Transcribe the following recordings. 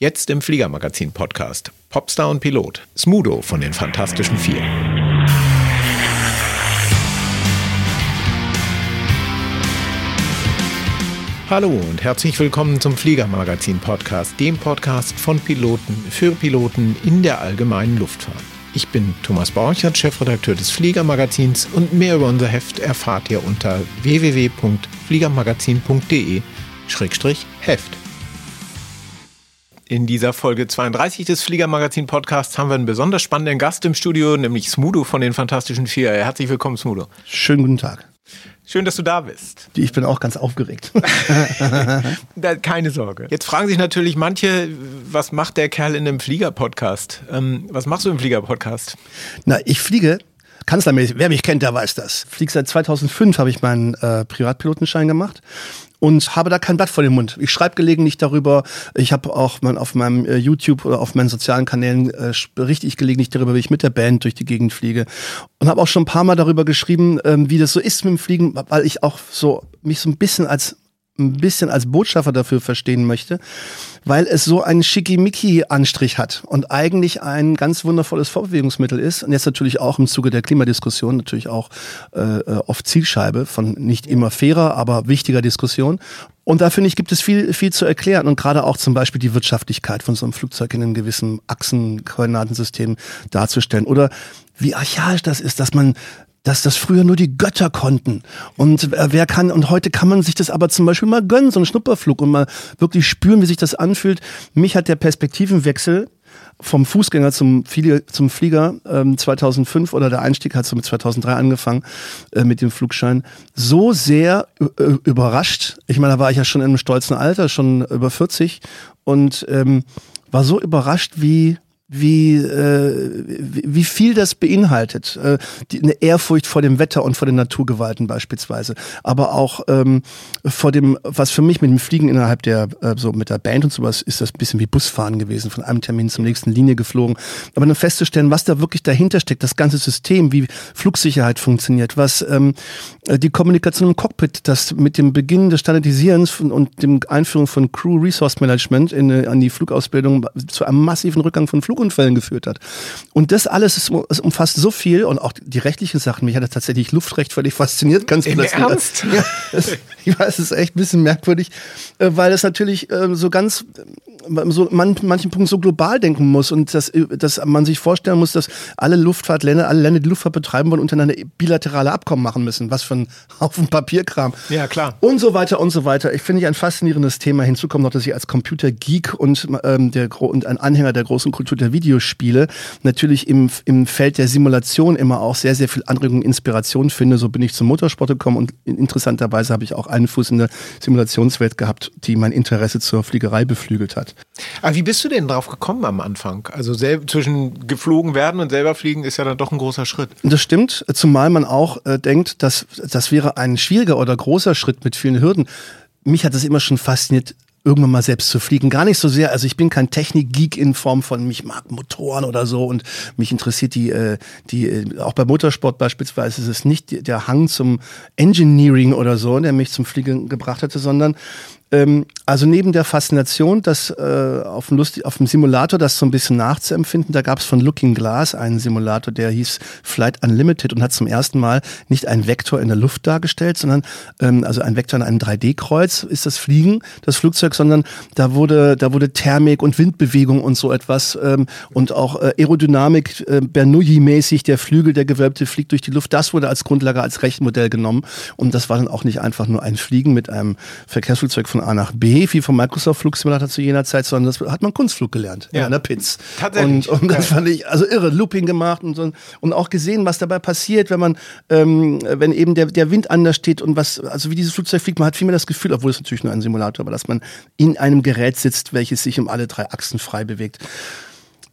Jetzt im Fliegermagazin-Podcast. Popstar und Pilot. Smudo von den Fantastischen Vier. Hallo und herzlich willkommen zum Fliegermagazin-Podcast, dem Podcast von Piloten für Piloten in der allgemeinen Luftfahrt. Ich bin Thomas Borchert, Chefredakteur des Fliegermagazins und mehr über unser Heft erfahrt ihr unter www.fliegermagazin.de-heft. In dieser Folge 32 des Fliegermagazin Podcasts haben wir einen besonders spannenden Gast im Studio, nämlich Smudo von den Fantastischen Vier. Herzlich willkommen, Smudo. Schönen guten Tag. Schön, dass du da bist. Ich bin auch ganz aufgeregt. Keine Sorge. Jetzt fragen sich natürlich manche, was macht der Kerl in einem Flieger-Podcast? Ähm, was machst du im Flieger-Podcast? Na, ich fliege kanzlermäßig. Wer mich kennt, der weiß das. Flieg seit 2005 habe ich meinen äh, Privatpilotenschein gemacht und habe da kein Blatt vor dem Mund. Ich schreibe gelegentlich darüber. Ich habe auch mein, auf meinem äh, YouTube oder auf meinen sozialen Kanälen äh, berichte ich gelegentlich darüber, wie ich mit der Band durch die Gegend fliege und habe auch schon ein paar Mal darüber geschrieben, ähm, wie das so ist mit dem Fliegen, weil ich auch so mich so ein bisschen als ein bisschen als Botschafter dafür verstehen möchte, weil es so einen Schickimicki-Anstrich hat und eigentlich ein ganz wundervolles Fortbewegungsmittel ist und jetzt natürlich auch im Zuge der Klimadiskussion natürlich auch äh, äh oft Zielscheibe von nicht immer fairer, aber wichtiger Diskussion. Und da finde ich, gibt es viel, viel zu erklären und gerade auch zum Beispiel die Wirtschaftlichkeit von so einem Flugzeug in einem gewissen Achsenkoordinatensystem darzustellen oder wie archaisch das ist, dass man dass das früher nur die Götter konnten. Und wer kann, und heute kann man sich das aber zum Beispiel mal gönnen, so einen Schnupperflug und mal wirklich spüren, wie sich das anfühlt. Mich hat der Perspektivenwechsel vom Fußgänger zum, Flieger, zum Flieger ähm, 2005 oder der Einstieg hat so mit 2003 angefangen äh, mit dem Flugschein, so sehr äh, überrascht. Ich meine, da war ich ja schon in einem stolzen Alter, schon über 40 und ähm, war so überrascht, wie wie, äh, wie viel das beinhaltet. Äh, die, eine Ehrfurcht vor dem Wetter und vor den Naturgewalten beispielsweise. Aber auch ähm, vor dem, was für mich mit dem Fliegen innerhalb der, äh, so mit der Band und sowas, ist das ein bisschen wie Busfahren gewesen, von einem Termin zum nächsten Linie geflogen. Aber dann festzustellen, was da wirklich dahinter steckt, das ganze System, wie Flugsicherheit funktioniert, was ähm, die Kommunikation im Cockpit, das mit dem Beginn des Standardisierens und dem Einführung von Crew Resource Management in, an die Flugausbildung zu einem massiven Rückgang von Flug Flugunfällen geführt hat. Und das alles ist, ist umfasst so viel und auch die rechtlichen Sachen. Mich hat das tatsächlich Luftrecht völlig fasziniert, ganz Im plötzlich. Ernst? Ja, das, ich weiß, es ist echt ein bisschen merkwürdig, äh, weil es natürlich äh, so ganz so man, manchen Punkten so global denken muss und dass, dass man sich vorstellen muss, dass alle Luftfahrtländer, alle Länder, die Luftfahrt betreiben wollen, untereinander bilaterale Abkommen machen müssen. Was für ein Haufen Papierkram. Ja, klar. Und so weiter und so weiter. Ich finde ich ein faszinierendes Thema. Hinzu kommt noch, dass ich als Computergeek und, ähm, der, und ein Anhänger der großen Kultur der Videospiele natürlich im, im Feld der Simulation immer auch sehr, sehr viel Anregung und Inspiration finde. So bin ich zum Motorsport gekommen und interessanterweise habe ich auch einen Fuß in der Simulationswelt gehabt, die mein Interesse zur Fliegerei beflügelt hat. Aber wie bist du denn drauf gekommen am Anfang? Also zwischen geflogen werden und selber fliegen ist ja dann doch ein großer Schritt. Das stimmt, zumal man auch äh, denkt, dass das wäre ein schwieriger oder großer Schritt mit vielen Hürden. Mich hat es immer schon fasziniert, irgendwann mal selbst zu fliegen. Gar nicht so sehr, also ich bin kein Technik-Geek in Form von, mich mag Motoren oder so und mich interessiert die, äh, die äh, auch bei Motorsport beispielsweise ist es nicht der Hang zum Engineering oder so, der mich zum Fliegen gebracht hatte, sondern ähm, also neben der Faszination, das äh, auf, dem Lust, auf dem Simulator das so ein bisschen nachzuempfinden, da gab es von Looking Glass einen Simulator, der hieß Flight Unlimited und hat zum ersten Mal nicht einen Vektor in der Luft dargestellt, sondern ähm, also ein Vektor in einem 3D-Kreuz ist das Fliegen, das Flugzeug, sondern da wurde da wurde Thermik und Windbewegung und so etwas ähm, und auch äh, Aerodynamik äh, Bernoulli-mäßig, der Flügel, der gewölbte fliegt durch die Luft, das wurde als Grundlage als Rechenmodell genommen und das war dann auch nicht einfach nur ein Fliegen mit einem Verkehrsflugzeug von von A nach B, wie vom Microsoft Flugsimulator zu jener Zeit, sondern das hat man Kunstflug gelernt ja. in der Pitz. Tatsächlich. Und, und das fand ich also irre, Looping gemacht und so und auch gesehen, was dabei passiert, wenn man, ähm, wenn eben der, der Wind anders steht und was, also wie dieses Flugzeug fliegt, man hat vielmehr das Gefühl, obwohl es natürlich nur ein Simulator war, dass man in einem Gerät sitzt, welches sich um alle drei Achsen frei bewegt.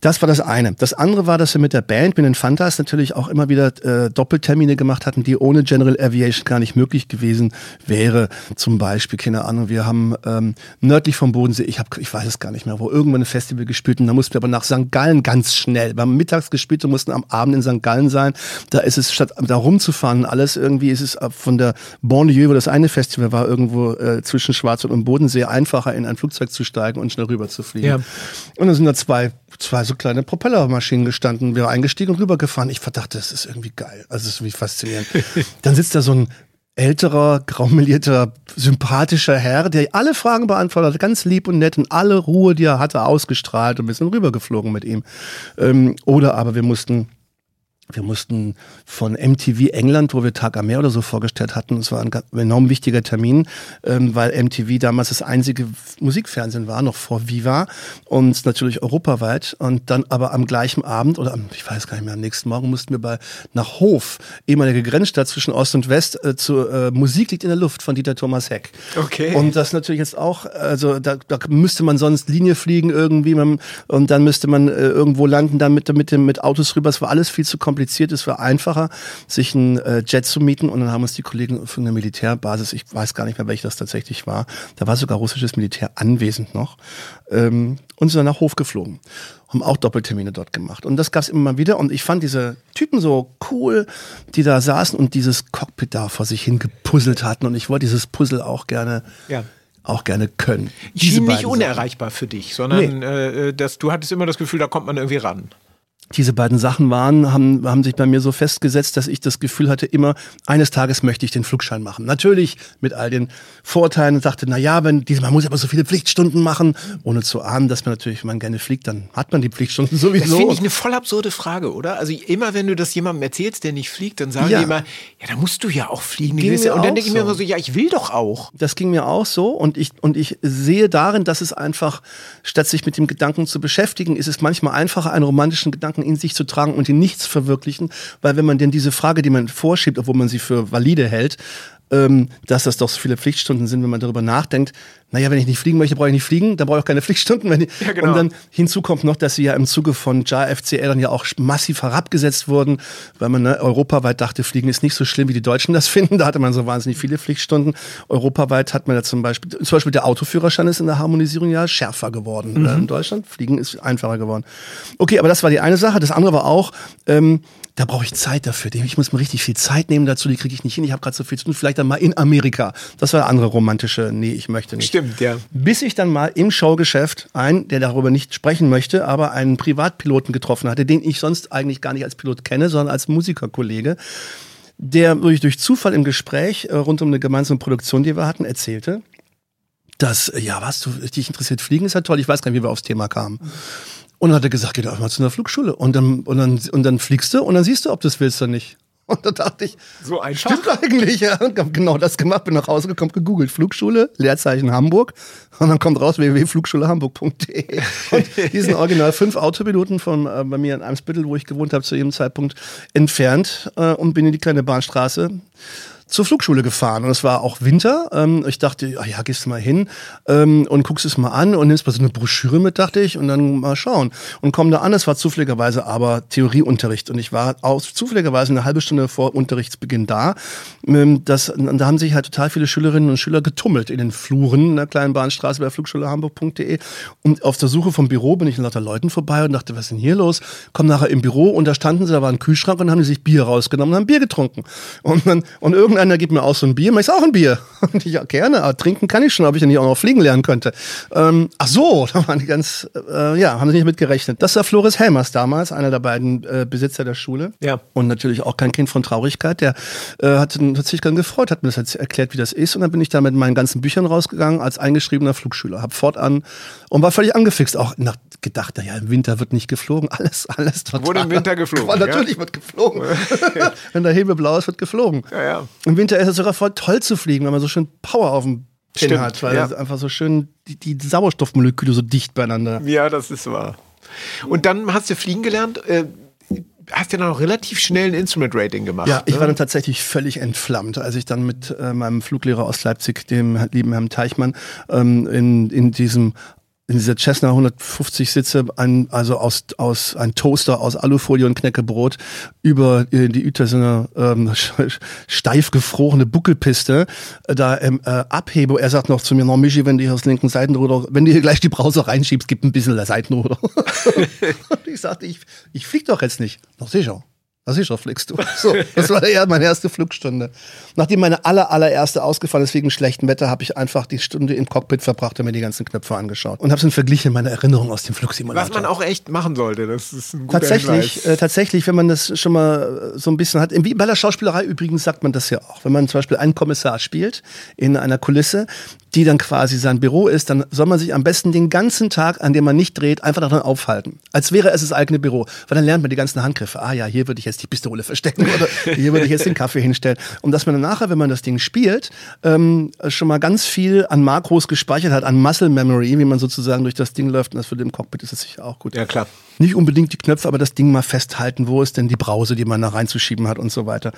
Das war das eine. Das andere war, dass wir mit der Band, mit den Fantas natürlich auch immer wieder äh, Doppeltermine gemacht hatten, die ohne General Aviation gar nicht möglich gewesen wäre. Zum Beispiel, keine Ahnung, wir haben ähm, nördlich vom Bodensee, ich, hab, ich weiß es gar nicht mehr, wo irgendwann ein Festival gespielt und da mussten wir aber nach St. Gallen ganz schnell. Wir haben mittags gespielt und mussten am Abend in St. Gallen sein. Da ist es, statt da rumzufahren, alles irgendwie, ist es von der Banlieue, wo das eine Festival war, irgendwo äh, zwischen Schwarzwald und Bodensee, einfacher in ein Flugzeug zu steigen und schnell rüber zu fliegen. Ja. Und dann sind da zwei, zwei so kleine Propellermaschinen gestanden. Wir sind eingestiegen und rübergefahren. Ich verdachte, das ist irgendwie geil. Also, das ist irgendwie faszinierend. Dann sitzt da so ein älterer, graumelierter, sympathischer Herr, der alle Fragen beantwortet hat, ganz lieb und nett und alle Ruhe, die er hatte, ausgestrahlt und wir sind rübergeflogen mit ihm. Ähm, oder aber wir mussten wir mussten von MTV England, wo wir Tag am Meer oder so vorgestellt hatten, es war ein enorm wichtiger Termin, ähm, weil MTV damals das einzige Musikfernsehen war, noch vor Viva und natürlich europaweit. Und dann aber am gleichen Abend oder am, ich weiß gar nicht mehr, am nächsten Morgen mussten wir bei nach Hof, ehemalige Grenzstadt zwischen Ost und West, äh, zu äh, Musik liegt in der Luft von Dieter Thomas Heck. Okay. Und das natürlich jetzt auch, also da, da müsste man sonst Linie fliegen irgendwie man, und dann müsste man äh, irgendwo landen, dann mit, mit, mit Autos rüber. Es war alles viel zu kompliziert kompliziert. Es war einfacher, sich einen äh, Jet zu mieten. Und dann haben uns die Kollegen von der Militärbasis, ich weiß gar nicht mehr, welche das tatsächlich war, da war sogar russisches Militär anwesend noch, ähm, und sind dann nach Hof geflogen. Haben auch Doppeltermine dort gemacht. Und das gab es immer mal wieder. Und ich fand diese Typen so cool, die da saßen und dieses Cockpit da vor sich hin gepuzzelt hatten. Und ich wollte dieses Puzzle auch gerne ja auch gerne können. Schien nicht unerreichbar Sachen. für dich, sondern nee. äh, dass du hattest immer das Gefühl, da kommt man irgendwie ran diese beiden Sachen waren, haben, haben sich bei mir so festgesetzt, dass ich das Gefühl hatte, immer eines Tages möchte ich den Flugschein machen. Natürlich mit all den Vorteilen und sagte, na ja, wenn man muss aber so viele Pflichtstunden machen, ohne zu ahnen, dass man natürlich, wenn man gerne fliegt, dann hat man die Pflichtstunden sowieso. Das finde ich eine voll absurde Frage, oder? Also immer wenn du das jemandem erzählst, der nicht fliegt, dann sagen ja. die immer, ja, da musst du ja auch fliegen. Ging und dann denke ich so. mir immer so, ja, ich will doch auch. Das ging mir auch so und ich, und ich sehe darin, dass es einfach, statt sich mit dem Gedanken zu beschäftigen, ist es manchmal einfacher, einen romantischen Gedanken in sich zu tragen und in nichts verwirklichen, weil wenn man denn diese Frage, die man vorschiebt, obwohl man sie für valide hält, ähm, dass das doch so viele Pflichtstunden sind, wenn man darüber nachdenkt, naja, wenn ich nicht fliegen möchte, brauche ich nicht fliegen, dann brauche ich auch keine Pflichtstunden. Wenn ich, ja, genau. Und dann hinzu kommt noch, dass sie ja im Zuge von JFCL dann ja auch massiv herabgesetzt wurden, weil man ne, europaweit dachte, Fliegen ist nicht so schlimm, wie die Deutschen das finden. Da hatte man so wahnsinnig viele Pflichtstunden. Europaweit hat man ja zum Beispiel, zum Beispiel der Autoführerschein ist in der Harmonisierung ja schärfer geworden. Mhm. In Deutschland, Fliegen ist einfacher geworden. Okay, aber das war die eine Sache. Das andere war auch, ähm, da brauche ich Zeit dafür. Ich muss mir richtig viel Zeit nehmen dazu, die kriege ich nicht hin. Ich habe gerade so viel zu tun. Vielleicht dann mal in Amerika. Das war der andere romantische, nee, ich möchte nicht. Stimmt, ja. Bis ich dann mal im Showgeschäft einen, der darüber nicht sprechen möchte, aber einen Privatpiloten getroffen hatte, den ich sonst eigentlich gar nicht als Pilot kenne, sondern als Musikerkollege, der durch, durch Zufall im Gespräch äh, rund um eine gemeinsame Produktion, die wir hatten, erzählte, dass, ja, was, du dich interessiert, Fliegen ist ja toll. Ich weiß gar nicht, wie wir aufs Thema kamen. Und dann hat er gesagt, geh doch mal zu einer Flugschule. Und dann, und, dann, und dann fliegst du und dann siehst du, ob du es willst oder nicht. Und da dachte ich, so einfach. Stimmt eigentlich, ja. Und hab genau das gemacht, bin nach Hause gekommen, gegoogelt, Flugschule, Leerzeichen Hamburg. Und dann kommt raus www.flugschulehamburg.de. Und die sind original fünf Autopiloten von äh, bei mir in Eimsbüttel, wo ich gewohnt habe, zu jedem Zeitpunkt entfernt äh, und bin in die kleine Bahnstraße zur Flugschule gefahren und es war auch Winter. Ähm, ich dachte, ach ja, gehst du mal hin ähm, und guckst es mal an und nimmst mal so eine Broschüre mit, dachte ich, und dann mal schauen. Und komm da an, es war zufälligerweise aber Theorieunterricht und ich war aus zufälligerweise eine halbe Stunde vor Unterrichtsbeginn da. Ähm, das, da haben sich halt total viele Schülerinnen und Schüler getummelt in den Fluren der kleinen Bahnstraße bei flugschulehamburg.de und auf der Suche vom Büro bin ich an lauter Leuten vorbei und dachte, was ist denn hier los? Komm nachher im Büro und da standen sie, da war ein Kühlschrank und haben sich Bier rausgenommen und haben Bier getrunken. Und dann, und irgendwann irgendeiner gibt mir auch so ein Bier, ich auch ein Bier. Und ich, ja, gerne, aber trinken kann ich schon, ob ich ja nicht auch noch fliegen lernen könnte. Ähm, ach so, da waren die ganz, äh, ja, haben sie nicht mit gerechnet. Das war Floris Helmers damals, einer der beiden äh, Besitzer der Schule. Ja. Und natürlich auch kein Kind von Traurigkeit. Der äh, hat, hat sich dann gefreut, hat mir das erklärt, wie das ist. Und dann bin ich da mit meinen ganzen Büchern rausgegangen als eingeschriebener Flugschüler. Hab fortan und war völlig angefixt. Auch nach, gedacht, naja, im Winter wird nicht geflogen. Alles, alles total. Wurde im Winter geflogen. Aber natürlich ja? wird geflogen. Wenn der Himmel blau ist, wird geflogen. Ja, ja. Im Winter ist es sogar voll toll zu fliegen, weil man so schön Power auf dem Pin Stimmt, hat, weil ja. einfach so schön die, die Sauerstoffmoleküle so dicht beieinander. Ja, das ist wahr. Und dann hast du fliegen gelernt. Äh, hast ja dann auch relativ schnell ein Instrument Rating gemacht. Ja, ich ne? war dann tatsächlich völlig entflammt, als ich dann mit äh, meinem Fluglehrer aus Leipzig, dem lieben Herrn Teichmann, ähm, in, in diesem in dieser Cessna 150 Sitze ein, also aus, aus ein Toaster aus Alufolie und Knäckebrot über äh, die Uetersener ähm, steif gefrorene Buckelpiste da ähm, äh, abhebe. Er sagt noch zu mir, no Michi, wenn du hier das linken Seitenruder, wenn du hier gleich die Brause reinschiebst, gibt ein bisschen der Seitenruder. ich sagte, ich, ich flieg doch jetzt nicht. Noch sicher. Was ist fliegst du? So, das war ja meine erste Flugstunde. Nachdem meine aller, allererste ausgefallen ist wegen schlechtem Wetter, habe ich einfach die Stunde im Cockpit verbracht und mir die ganzen Knöpfe angeschaut. Und habe es dann verglichen in meiner Erinnerung aus dem Flugsimulator. Was man auch echt machen sollte, das ist ein guter Tatsächlich, äh, tatsächlich, wenn man das schon mal äh, so ein bisschen hat. Wie bei der Schauspielerei übrigens sagt man das ja auch. Wenn man zum Beispiel einen Kommissar spielt in einer Kulisse, die dann quasi sein Büro ist, dann soll man sich am besten den ganzen Tag, an dem man nicht dreht, einfach daran aufhalten. Als wäre es das eigene Büro. Weil dann lernt man die ganzen Handgriffe. Ah ja, hier würde ich jetzt die Pistole verstecken oder hier würde ich jetzt den Kaffee hinstellen. Und dass man dann nachher, wenn man das Ding spielt, ähm, schon mal ganz viel an Makros gespeichert hat, an Muscle Memory, wie man sozusagen durch das Ding läuft. Und das für den Cockpit ist das sicher auch gut. Ja, klar. Nicht unbedingt die Knöpfe, aber das Ding mal festhalten, wo ist denn die Brause, die man da reinzuschieben hat und so weiter.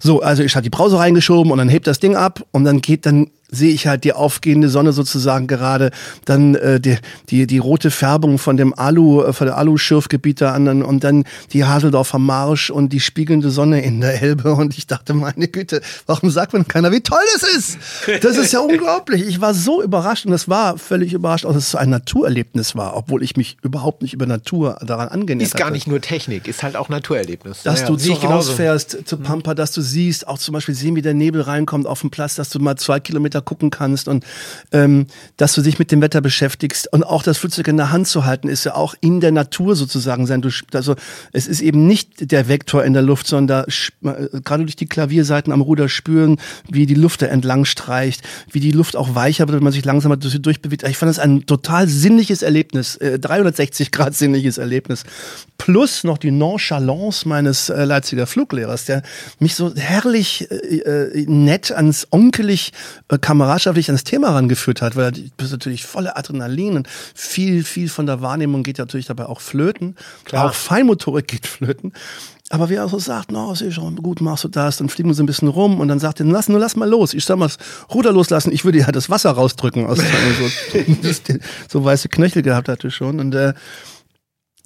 So, also ich hatte die Brause reingeschoben und dann hebt das Ding ab und dann geht dann sehe ich halt die aufgehende Sonne sozusagen gerade, dann äh, die, die, die rote Färbung von dem Alu, äh, von der Alu-Schürfgebiet da an und dann die Haseldorfer Marsch und die spiegelnde Sonne in der Elbe und ich dachte, meine Güte, warum sagt man keiner, wie toll das ist? Das ist ja unglaublich. Ich war so überrascht und es war völlig überrascht, dass es so ein Naturerlebnis war, obwohl ich mich überhaupt nicht über Natur daran angenähert Ist gar nicht nur Technik, ist halt auch Naturerlebnis. Dass naja, du zu rausfährst zu Pampa, dass du siehst, auch zum Beispiel sehen, wie der Nebel reinkommt auf den Platz, dass du mal zwei Kilometer Wetter gucken kannst und ähm, dass du dich mit dem Wetter beschäftigst und auch das Flugzeug in der Hand zu halten, ist ja auch in der Natur sozusagen sein. Du, also es ist eben nicht der Vektor in der Luft, sondern äh, gerade durch die Klavierseiten am Ruder spüren, wie die Luft da entlang streicht, wie die Luft auch weicher wird, wenn man sich langsamer durchbewegt. Ich fand das ein total sinnliches Erlebnis, äh, 360 Grad sinnliches Erlebnis. Plus noch die Nonchalance meines äh, Leipziger Fluglehrers, der mich so herrlich äh, äh nett ans onkelig äh, kameradschaftlich ans Thema rangeführt hat, weil du bist natürlich voller Adrenalin und viel, viel von der Wahrnehmung geht natürlich dabei auch flöten. Klar. Auch Feinmotorik geht flöten. Aber wie er so sagt, no, ist schon gut, machst du das, dann fliegen wir so ein bisschen rum und dann sagt er, lass, nur lass mal los. Ich soll mal das Ruder loslassen, ich würde ja das Wasser rausdrücken aus so, so weiße Knöchel gehabt hatte schon. Und äh,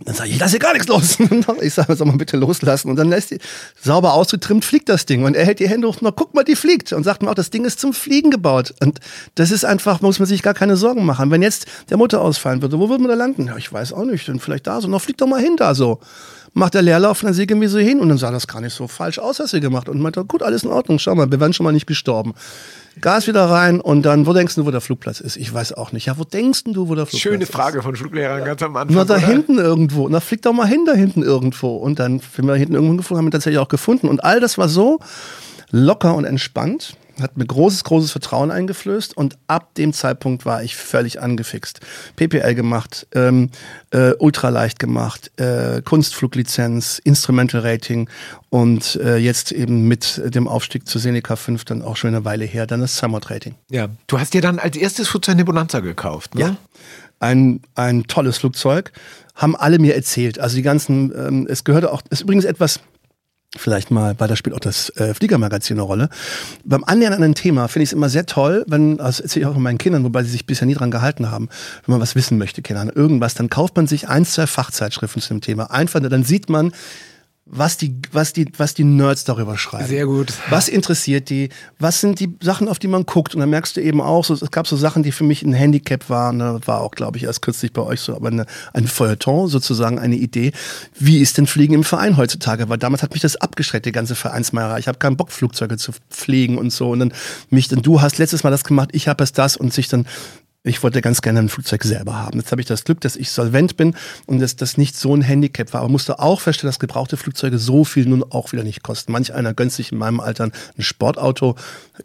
dann sage ich, ich lasse hier gar nichts los. ich sage, soll mal bitte loslassen. Und dann lässt die sauber ausgetrimmt, fliegt das Ding. Und er hält die Hände hoch, na guck mal, die fliegt. Und sagt mir auch, das Ding ist zum Fliegen gebaut. Und das ist einfach, muss man sich gar keine Sorgen machen. Wenn jetzt der Motor ausfallen würde, wo würde man da landen? Ja, ich weiß auch nicht. Dann vielleicht da so. Na, fliegt doch mal hin da so. Macht der Leerlauf wir so hin. Und dann sah das gar nicht so falsch aus, was ihr gemacht. Und meinte, gut, alles in Ordnung. Schau mal, wir wären schon mal nicht gestorben. Gas wieder rein und dann, wo denkst du, wo der Flugplatz ist? Ich weiß auch nicht. Ja, wo denkst du, wo der Flugplatz Schöne ist? Schöne Frage von Fluglehrern ganz am Anfang. Na, da oder? hinten irgendwo. Na, flieg doch mal hin da hinten irgendwo. Und dann, wenn wir da hinten irgendwo gefunden haben, wir tatsächlich auch gefunden. Und all das war so locker und entspannt hat mir großes, großes Vertrauen eingeflößt und ab dem Zeitpunkt war ich völlig angefixt. PPL gemacht, ähm, äh, ultraleicht gemacht, äh, Kunstfluglizenz, Instrumental Rating und äh, jetzt eben mit dem Aufstieg zu Seneca 5 dann auch schon eine Weile her, dann das Summit Rating. Ja, du hast dir dann als erstes Flugzeug eine Bonanza gekauft, ne? Ja, ein, ein tolles Flugzeug, haben alle mir erzählt. Also die ganzen, ähm, es gehörte auch, ist übrigens etwas vielleicht mal, weil da spielt auch das äh, Fliegermagazin eine Rolle. Beim Annähern an ein Thema finde ich es immer sehr toll, wenn, das erzähle ich auch meinen Kindern, wobei sie sich bisher nie dran gehalten haben, wenn man was wissen möchte, Kindern, irgendwas, dann kauft man sich ein, zwei Fachzeitschriften zu dem Thema. Einfach, dann sieht man, was die, was die, was die Nerds darüber schreiben. Sehr gut. Was interessiert die? Was sind die Sachen, auf die man guckt? Und dann merkst du eben auch, so, es gab so Sachen, die für mich ein Handicap waren. Da war auch, glaube ich, erst kürzlich bei euch so, aber eine, ein Feuilleton sozusagen, eine Idee. Wie ist denn Fliegen im Verein heutzutage? Weil damals hat mich das abgeschreckt, die ganze Vereinsmeierei. Ich habe keinen Bock, Flugzeuge zu fliegen und so. Und dann mich, dann du hast letztes Mal das gemacht, ich habe es das und sich dann ich wollte ganz gerne ein Flugzeug selber haben. Jetzt habe ich das Glück, dass ich solvent bin und dass das nicht so ein Handicap war. Aber musste auch feststellen, dass gebrauchte Flugzeuge so viel nun auch wieder nicht kosten. Manch einer gönnt sich in meinem Alter ein Sportauto,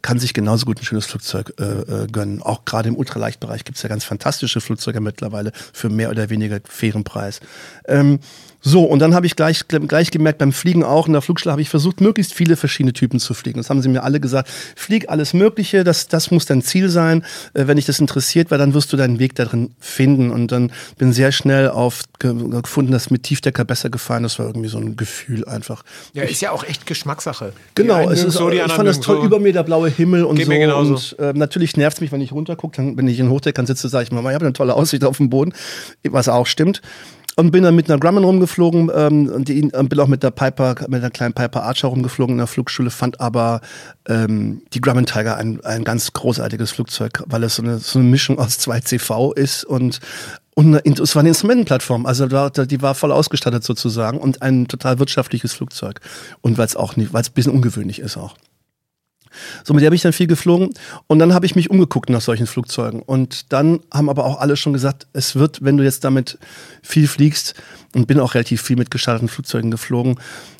kann sich genauso gut ein schönes Flugzeug äh, äh, gönnen. Auch gerade im Ultraleichtbereich gibt es ja ganz fantastische Flugzeuge mittlerweile für mehr oder weniger fairen Preis. Ähm, so, und dann habe ich gleich, gleich gemerkt, beim Fliegen auch, in der Flugschule habe ich versucht, möglichst viele verschiedene Typen zu fliegen. Das haben sie mir alle gesagt. Flieg alles Mögliche, das, das muss dein Ziel sein, äh, wenn dich das interessiert weil dann wirst du deinen Weg darin finden. Und dann bin sehr schnell auf gefunden, dass mit Tiefdecker besser gefallen. Das war irgendwie so ein Gefühl einfach. Ja, ist ja auch echt Geschmackssache. Genau, es ist, so, ich fand das toll, so. über mir der blaue Himmel und Geht so. Und äh, natürlich nervt es mich, wenn ich runtergucke, dann, wenn ich in Hochdeckern sitze, sage ich mal, ich habe eine tolle Aussicht auf dem Boden, was auch stimmt und bin dann mit einer Grumman rumgeflogen ähm, und die, äh, bin auch mit der Piper, mit einer kleinen Piper Archer rumgeflogen in der Flugschule, fand aber ähm, die Grumman Tiger ein, ein ganz großartiges Flugzeug, weil es so eine, so eine Mischung aus zwei CV ist und und es war eine Instrumentenplattform, also die war voll ausgestattet sozusagen und ein total wirtschaftliches Flugzeug. Und weil es auch nicht, weil es ein bisschen ungewöhnlich ist auch. So, mit der habe ich dann viel geflogen und dann habe ich mich umgeguckt nach solchen Flugzeugen. Und dann haben aber auch alle schon gesagt, es wird, wenn du jetzt damit viel fliegst, und bin auch relativ viel mit gestarteten Flugzeugen geflogen,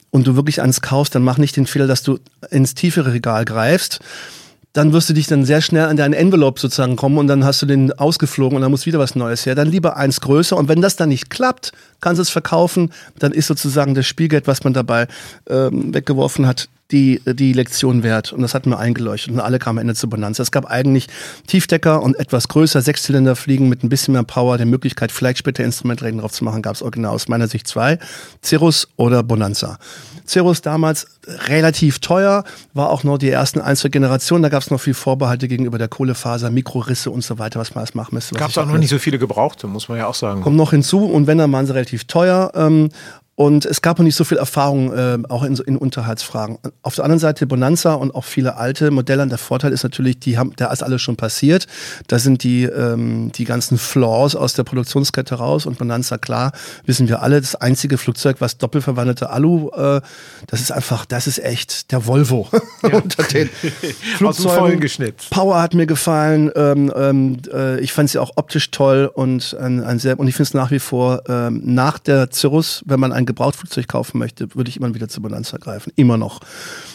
und du wirklich eins kaufst, dann mach nicht den Fehler, dass du ins tiefere Regal greifst. Dann wirst du dich dann sehr schnell an deinen Envelope sozusagen kommen und dann hast du den ausgeflogen und dann muss wieder was Neues her. Dann lieber eins größer und wenn das dann nicht klappt, kannst du es verkaufen. Dann ist sozusagen das Spielgeld, was man dabei ähm, weggeworfen hat, die, die Lektion wert. Und das hat mir eingeleuchtet. Und alle kamen am Ende zur Bonanza. Es gab eigentlich Tiefdecker und etwas größer, Sechszylinder fliegen mit ein bisschen mehr Power, der Möglichkeit, vielleicht später Instrumentregeln drauf zu machen, gab es original aus meiner Sicht zwei. Cirrus oder Bonanza. Cirrus damals relativ teuer, war auch noch die ersten ein, zwei Generationen. Da gab es noch viel Vorbehalte gegenüber der Kohlefaser, Mikrorisse und so weiter, was man alles machen müsste. Gab es auch noch nicht so viele Gebrauchte, muss man ja auch sagen. Kommt noch hinzu und wenn, dann waren sie relativ teuer. Ähm, und es gab noch nicht so viel Erfahrung, äh, auch in, in Unterhaltsfragen. Auf der anderen Seite Bonanza und auch viele alte Modelle. Der Vorteil ist natürlich, die haben, da ist alles schon passiert. Da sind die, ähm, die ganzen Flaws aus der Produktionskette raus. Und Bonanza, klar, wissen wir alle, das einzige Flugzeug, was doppelverwandelte Alu, äh, das ist einfach, das ist echt der Volvo ja. unter den Flugzeugen. geschnitzt. Power hat mir gefallen. Ähm, ähm, äh, ich fand sie auch optisch toll und ein, ein sehr, und ich finde es nach wie vor ähm, nach der Cirrus, wenn man ein Gebrauchtflugzeug kaufen möchte, würde ich immer wieder zur Bonanza greifen. Immer noch.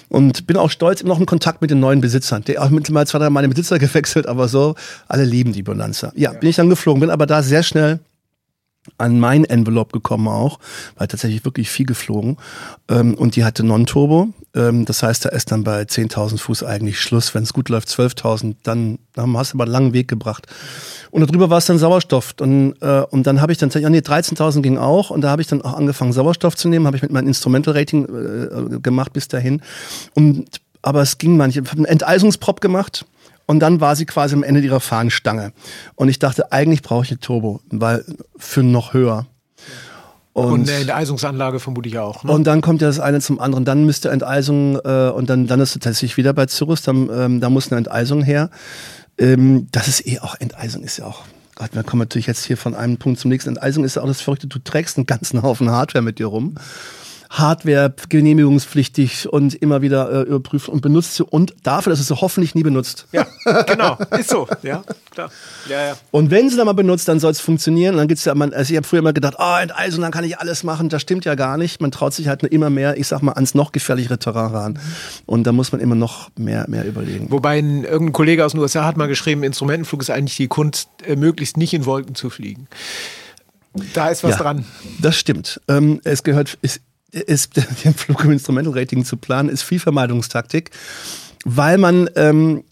Und bin auch stolz, immer noch in Kontakt mit den neuen Besitzern. Der auch mittlerweile zwei, drei Mal meine Besitzer gewechselt, aber so, alle lieben die Bonanza. Ja, ja, bin ich dann geflogen, bin aber da sehr schnell an mein Envelope gekommen auch, weil tatsächlich wirklich viel geflogen. Ähm, und die hatte Non-Turbo. Ähm, das heißt, da ist dann bei 10.000 Fuß eigentlich Schluss. Wenn es gut läuft, 12.000, dann, dann hast du aber einen langen Weg gebracht. Und darüber war es dann Sauerstoff. Und, äh, und dann habe ich dann, ja nee, 13.000 ging auch. Und da habe ich dann auch angefangen, Sauerstoff zu nehmen. Habe ich mit meinem Instrumental Rating äh, gemacht bis dahin. Und, aber es ging manche. Ich habe einen Enteisungsprop gemacht und dann war sie quasi am Ende ihrer Fahnenstange. Und ich dachte, eigentlich brauche ich eine Turbo, weil für noch höher. Und, und eine Enteisungsanlage vermute ich auch. Ne? Und dann kommt ja das eine zum anderen. Dann müsste Enteisung, äh, und dann, dann ist es tatsächlich wieder bei Cirrus, dann, ähm, da muss eine Enteisung her. Ähm, das ist eh auch, Enteisung ist ja auch Gott, wir kommen natürlich jetzt hier von einem Punkt zum nächsten. Enteisung ist ja auch das Verrückte, du trägst einen ganzen Haufen Hardware mit dir rum. Hardware genehmigungspflichtig und immer wieder äh, überprüft und benutzt sie und dafür, dass es sie hoffentlich nie benutzt. Ja, genau, ist so, ja, klar. Ja, ja. Und wenn sie dann mal benutzt, dann soll es funktionieren. Und dann gibt's ja, man, also ich habe früher immer gedacht, oh, Enteisung, dann kann ich alles machen. Das stimmt ja gar nicht. Man traut sich halt immer mehr, ich sag mal, ans noch gefährlichere Terrain ran. Und da muss man immer noch mehr, mehr überlegen. Wobei ein, irgendein Kollege aus den USA hat mal geschrieben, Instrumentenflug ist eigentlich die Kunst, äh, möglichst nicht in Wolken zu fliegen. Da ist was ja, dran. Das stimmt. Ähm, es gehört, es, ist, den Flug im Instrumental Rating zu planen, ist viel Vermeidungstaktik, weil man ähm,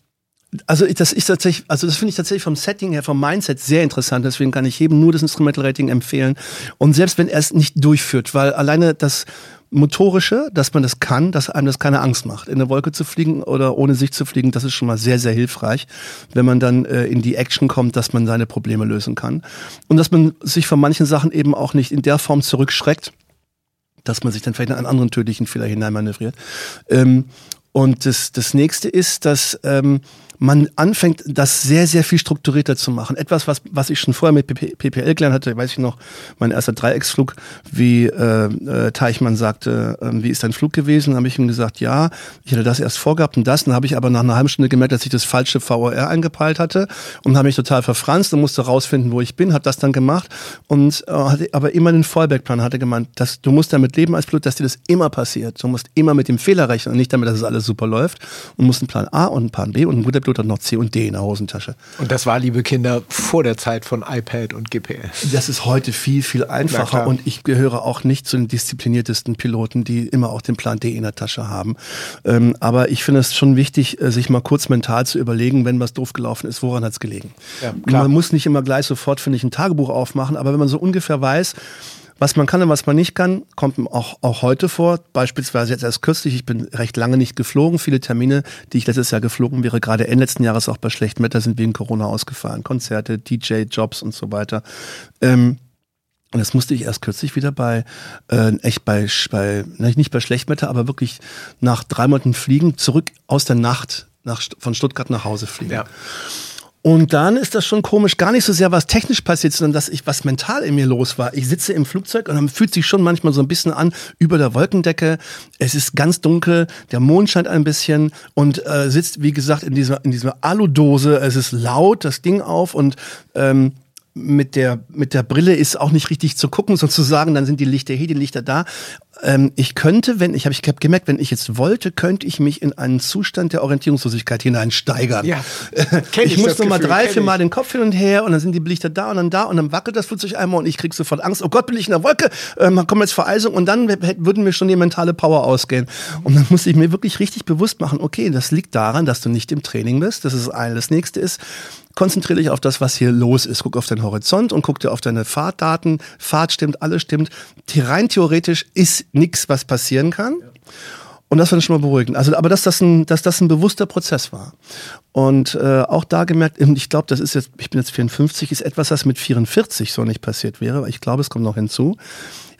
also das ist tatsächlich, also das finde ich tatsächlich vom Setting her, vom Mindset sehr interessant. Deswegen kann ich jedem nur das Instrumental Rating empfehlen. Und selbst wenn er es nicht durchführt, weil alleine das motorische, dass man das kann, dass einem das keine Angst macht, in der Wolke zu fliegen oder ohne sich zu fliegen, das ist schon mal sehr sehr hilfreich, wenn man dann äh, in die Action kommt, dass man seine Probleme lösen kann und dass man sich von manchen Sachen eben auch nicht in der Form zurückschreckt dass man sich dann vielleicht in einen anderen tödlichen Fehler hineinmanövriert. Ähm, und das, das nächste ist, dass ähm, man anfängt, das sehr, sehr viel strukturierter zu machen. Etwas, was, was ich schon vorher mit PPL gelernt hatte, weiß ich noch, mein erster Dreiecksflug, wie äh, äh, Teichmann sagte, äh, wie ist dein Flug gewesen? habe ich ihm gesagt, ja, ich hatte das erst vorgehabt und das. Dann habe ich aber nach einer halben Stunde gemerkt, dass ich das falsche VOR eingepeilt hatte und habe mich total verfranst und musste rausfinden, wo ich bin, habe das dann gemacht und äh, hatte aber immer den Fallback-Plan, hatte gemeint, dass du musst damit leben als Pilot, dass dir das immer passiert. Du musst immer mit dem Fehler rechnen und nicht damit, dass es alles super läuft und muss einen Plan A und einen Plan B und ein guter Pilot hat noch C und D in der Hosentasche. Und das war, liebe Kinder, vor der Zeit von iPad und GPS. Das ist heute viel, viel einfacher und ich gehöre auch nicht zu den diszipliniertesten Piloten, die immer auch den Plan D in der Tasche haben. Ähm, aber ich finde es schon wichtig, äh, sich mal kurz mental zu überlegen, wenn was doof gelaufen ist, woran hat es gelegen. Ja, man muss nicht immer gleich sofort, finde ich, ein Tagebuch aufmachen, aber wenn man so ungefähr weiß, was man kann und was man nicht kann, kommt auch, auch heute vor. Beispielsweise jetzt erst kürzlich, ich bin recht lange nicht geflogen. Viele Termine, die ich letztes Jahr geflogen wäre, gerade Ende letzten Jahres auch bei schlechtem Wetter, sind wegen Corona ausgefallen. Konzerte, DJ-Jobs und so weiter. Ähm, und das musste ich erst kürzlich wieder bei, äh, echt bei, bei, nicht bei schlechtem Wetter, aber wirklich nach drei Monaten Fliegen zurück aus der Nacht nach, von Stuttgart nach Hause fliegen. Ja. Und dann ist das schon komisch, gar nicht so sehr, was technisch passiert, sondern dass ich, was mental in mir los war. Ich sitze im Flugzeug und dann fühlt sich schon manchmal so ein bisschen an über der Wolkendecke. Es ist ganz dunkel, der Mond scheint ein bisschen und äh, sitzt, wie gesagt, in dieser, in dieser Aludose. Es ist laut, das Ding auf und ähm, mit der, mit der Brille ist auch nicht richtig zu gucken, sozusagen. Dann sind die Lichter hier, die Lichter da. Ähm, ich könnte, wenn ich habe ich hab gemerkt, wenn ich jetzt wollte, könnte ich mich in einen Zustand der Orientierungslosigkeit hineinsteigern. Ja, ich, ich muss nur mal drei, vier Mal den Kopf hin und her und dann sind die Lichter da und dann da und dann wackelt das Flugzeug einmal und ich krieg sofort Angst. Oh Gott, bin ich in der Wolke? Ähm, kommen jetzt Vereisung und dann würden mir schon die mentale Power ausgehen. Und dann musste ich mir wirklich richtig bewusst machen, okay, das liegt daran, dass du nicht im Training bist. Das ist das eine. Das nächste ist, konzentriere dich auf das, was hier los ist. Guck auf deinen Horizont und guck dir auf deine Fahrtdaten. Fahrt stimmt, alles stimmt. Rein theoretisch ist nichts, was passieren kann. Und das fand ich schon mal beruhigend. Also, aber dass das ein, dass das ein bewusster Prozess war. Und äh, auch da gemerkt, ich glaube, das ist jetzt, ich bin jetzt 54, ist etwas, was mit 44 so nicht passiert wäre. Ich glaube, es kommt noch hinzu,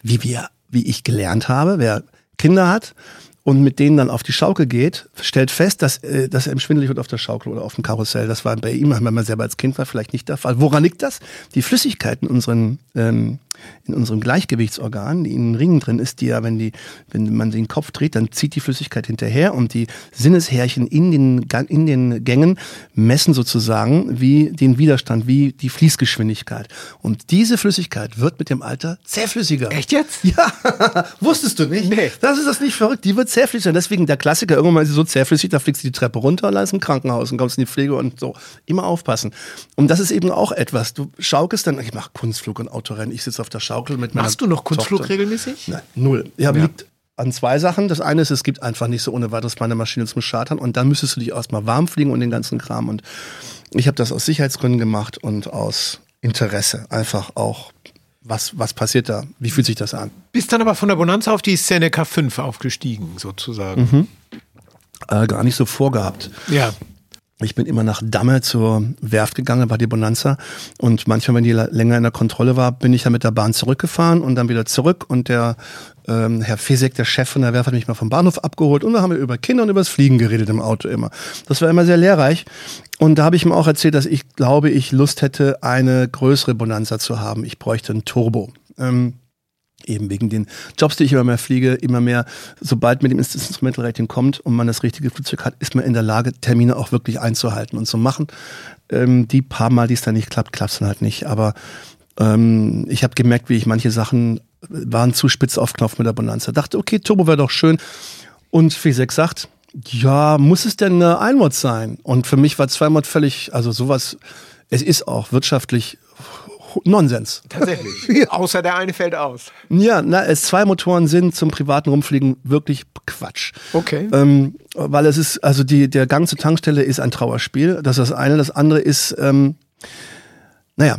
wie wir, wie ich gelernt habe, wer Kinder hat, und mit denen dann auf die Schaukel geht, stellt fest, dass, äh, dass er im schwindelig wird auf der Schaukel oder auf dem Karussell. Das war bei ihm, wenn man selber als Kind war, vielleicht nicht der Fall. Woran liegt das? Die Flüssigkeiten in unseren ähm, in unserem Gleichgewichtsorgan, die in den Ringen drin ist, die ja, wenn, die, wenn man den Kopf dreht, dann zieht die Flüssigkeit hinterher und die Sinneshärchen in den, in den Gängen messen sozusagen wie den Widerstand, wie die Fließgeschwindigkeit. Und diese Flüssigkeit wird mit dem Alter zähflüssiger. Echt jetzt? Ja, wusstest du nicht? Nee. Das ist das nicht verrückt. Die wird zähflüssiger. Deswegen der Klassiker, irgendwann ist sie so zähflüssig, da fliegst du die Treppe runter, und ist im Krankenhaus und kommst in die Pflege und so. Immer aufpassen. Und das ist eben auch etwas. Du schaukelst dann, ich mache Kunstflug und Autorennen, ich sitze auf der Schaukel mit meiner Machst du noch Kunstflug Tochter. regelmäßig? Nein, null. Ja, ja. liegt an zwei Sachen. Das eine ist, es gibt einfach nicht so ohne weiteres meine Maschine zum Chartern und dann müsstest du dich erstmal warm fliegen und den ganzen Kram. Und ich habe das aus Sicherheitsgründen gemacht und aus Interesse. Einfach auch, was, was passiert da? Wie fühlt sich das an? Bist dann aber von der Bonanza auf die Seneca 5 aufgestiegen, sozusagen. Mhm. Äh, gar nicht so vorgehabt. Ja. Ich bin immer nach Damme zur Werft gegangen, bei die Bonanza. Und manchmal, wenn die länger in der Kontrolle war, bin ich ja mit der Bahn zurückgefahren und dann wieder zurück. Und der ähm, Herr Fesek, der Chef von der Werft, hat mich mal vom Bahnhof abgeholt. Und da haben wir über Kinder und über das Fliegen geredet im Auto immer. Das war immer sehr lehrreich. Und da habe ich ihm auch erzählt, dass ich glaube, ich Lust hätte, eine größere Bonanza zu haben. Ich bräuchte ein Turbo. Ähm, eben wegen den Jobs, die ich immer mehr fliege, immer mehr, sobald mit dem Instrumental Rating kommt und man das richtige Flugzeug hat, ist man in der Lage, Termine auch wirklich einzuhalten und zu machen. Ähm, die paar Mal, die es dann nicht klappt, klappt es dann halt nicht. Aber ähm, ich habe gemerkt, wie ich manche Sachen waren zu spitz auf Knopf mit der Bonanza. Dachte, okay, Turbo wäre doch schön. Und Fisek sagt, ja, muss es denn eine Einmod sein? Und für mich war Zweimod völlig, also sowas, es ist auch wirtschaftlich Nonsens. Tatsächlich. ja. Außer der eine fällt aus. Ja, na, es zwei Motoren sind zum privaten Rumfliegen wirklich Quatsch. Okay. Ähm, weil es ist, also die, der Gang zur Tankstelle ist ein Trauerspiel. Das ist das eine. Das andere ist, ähm, naja,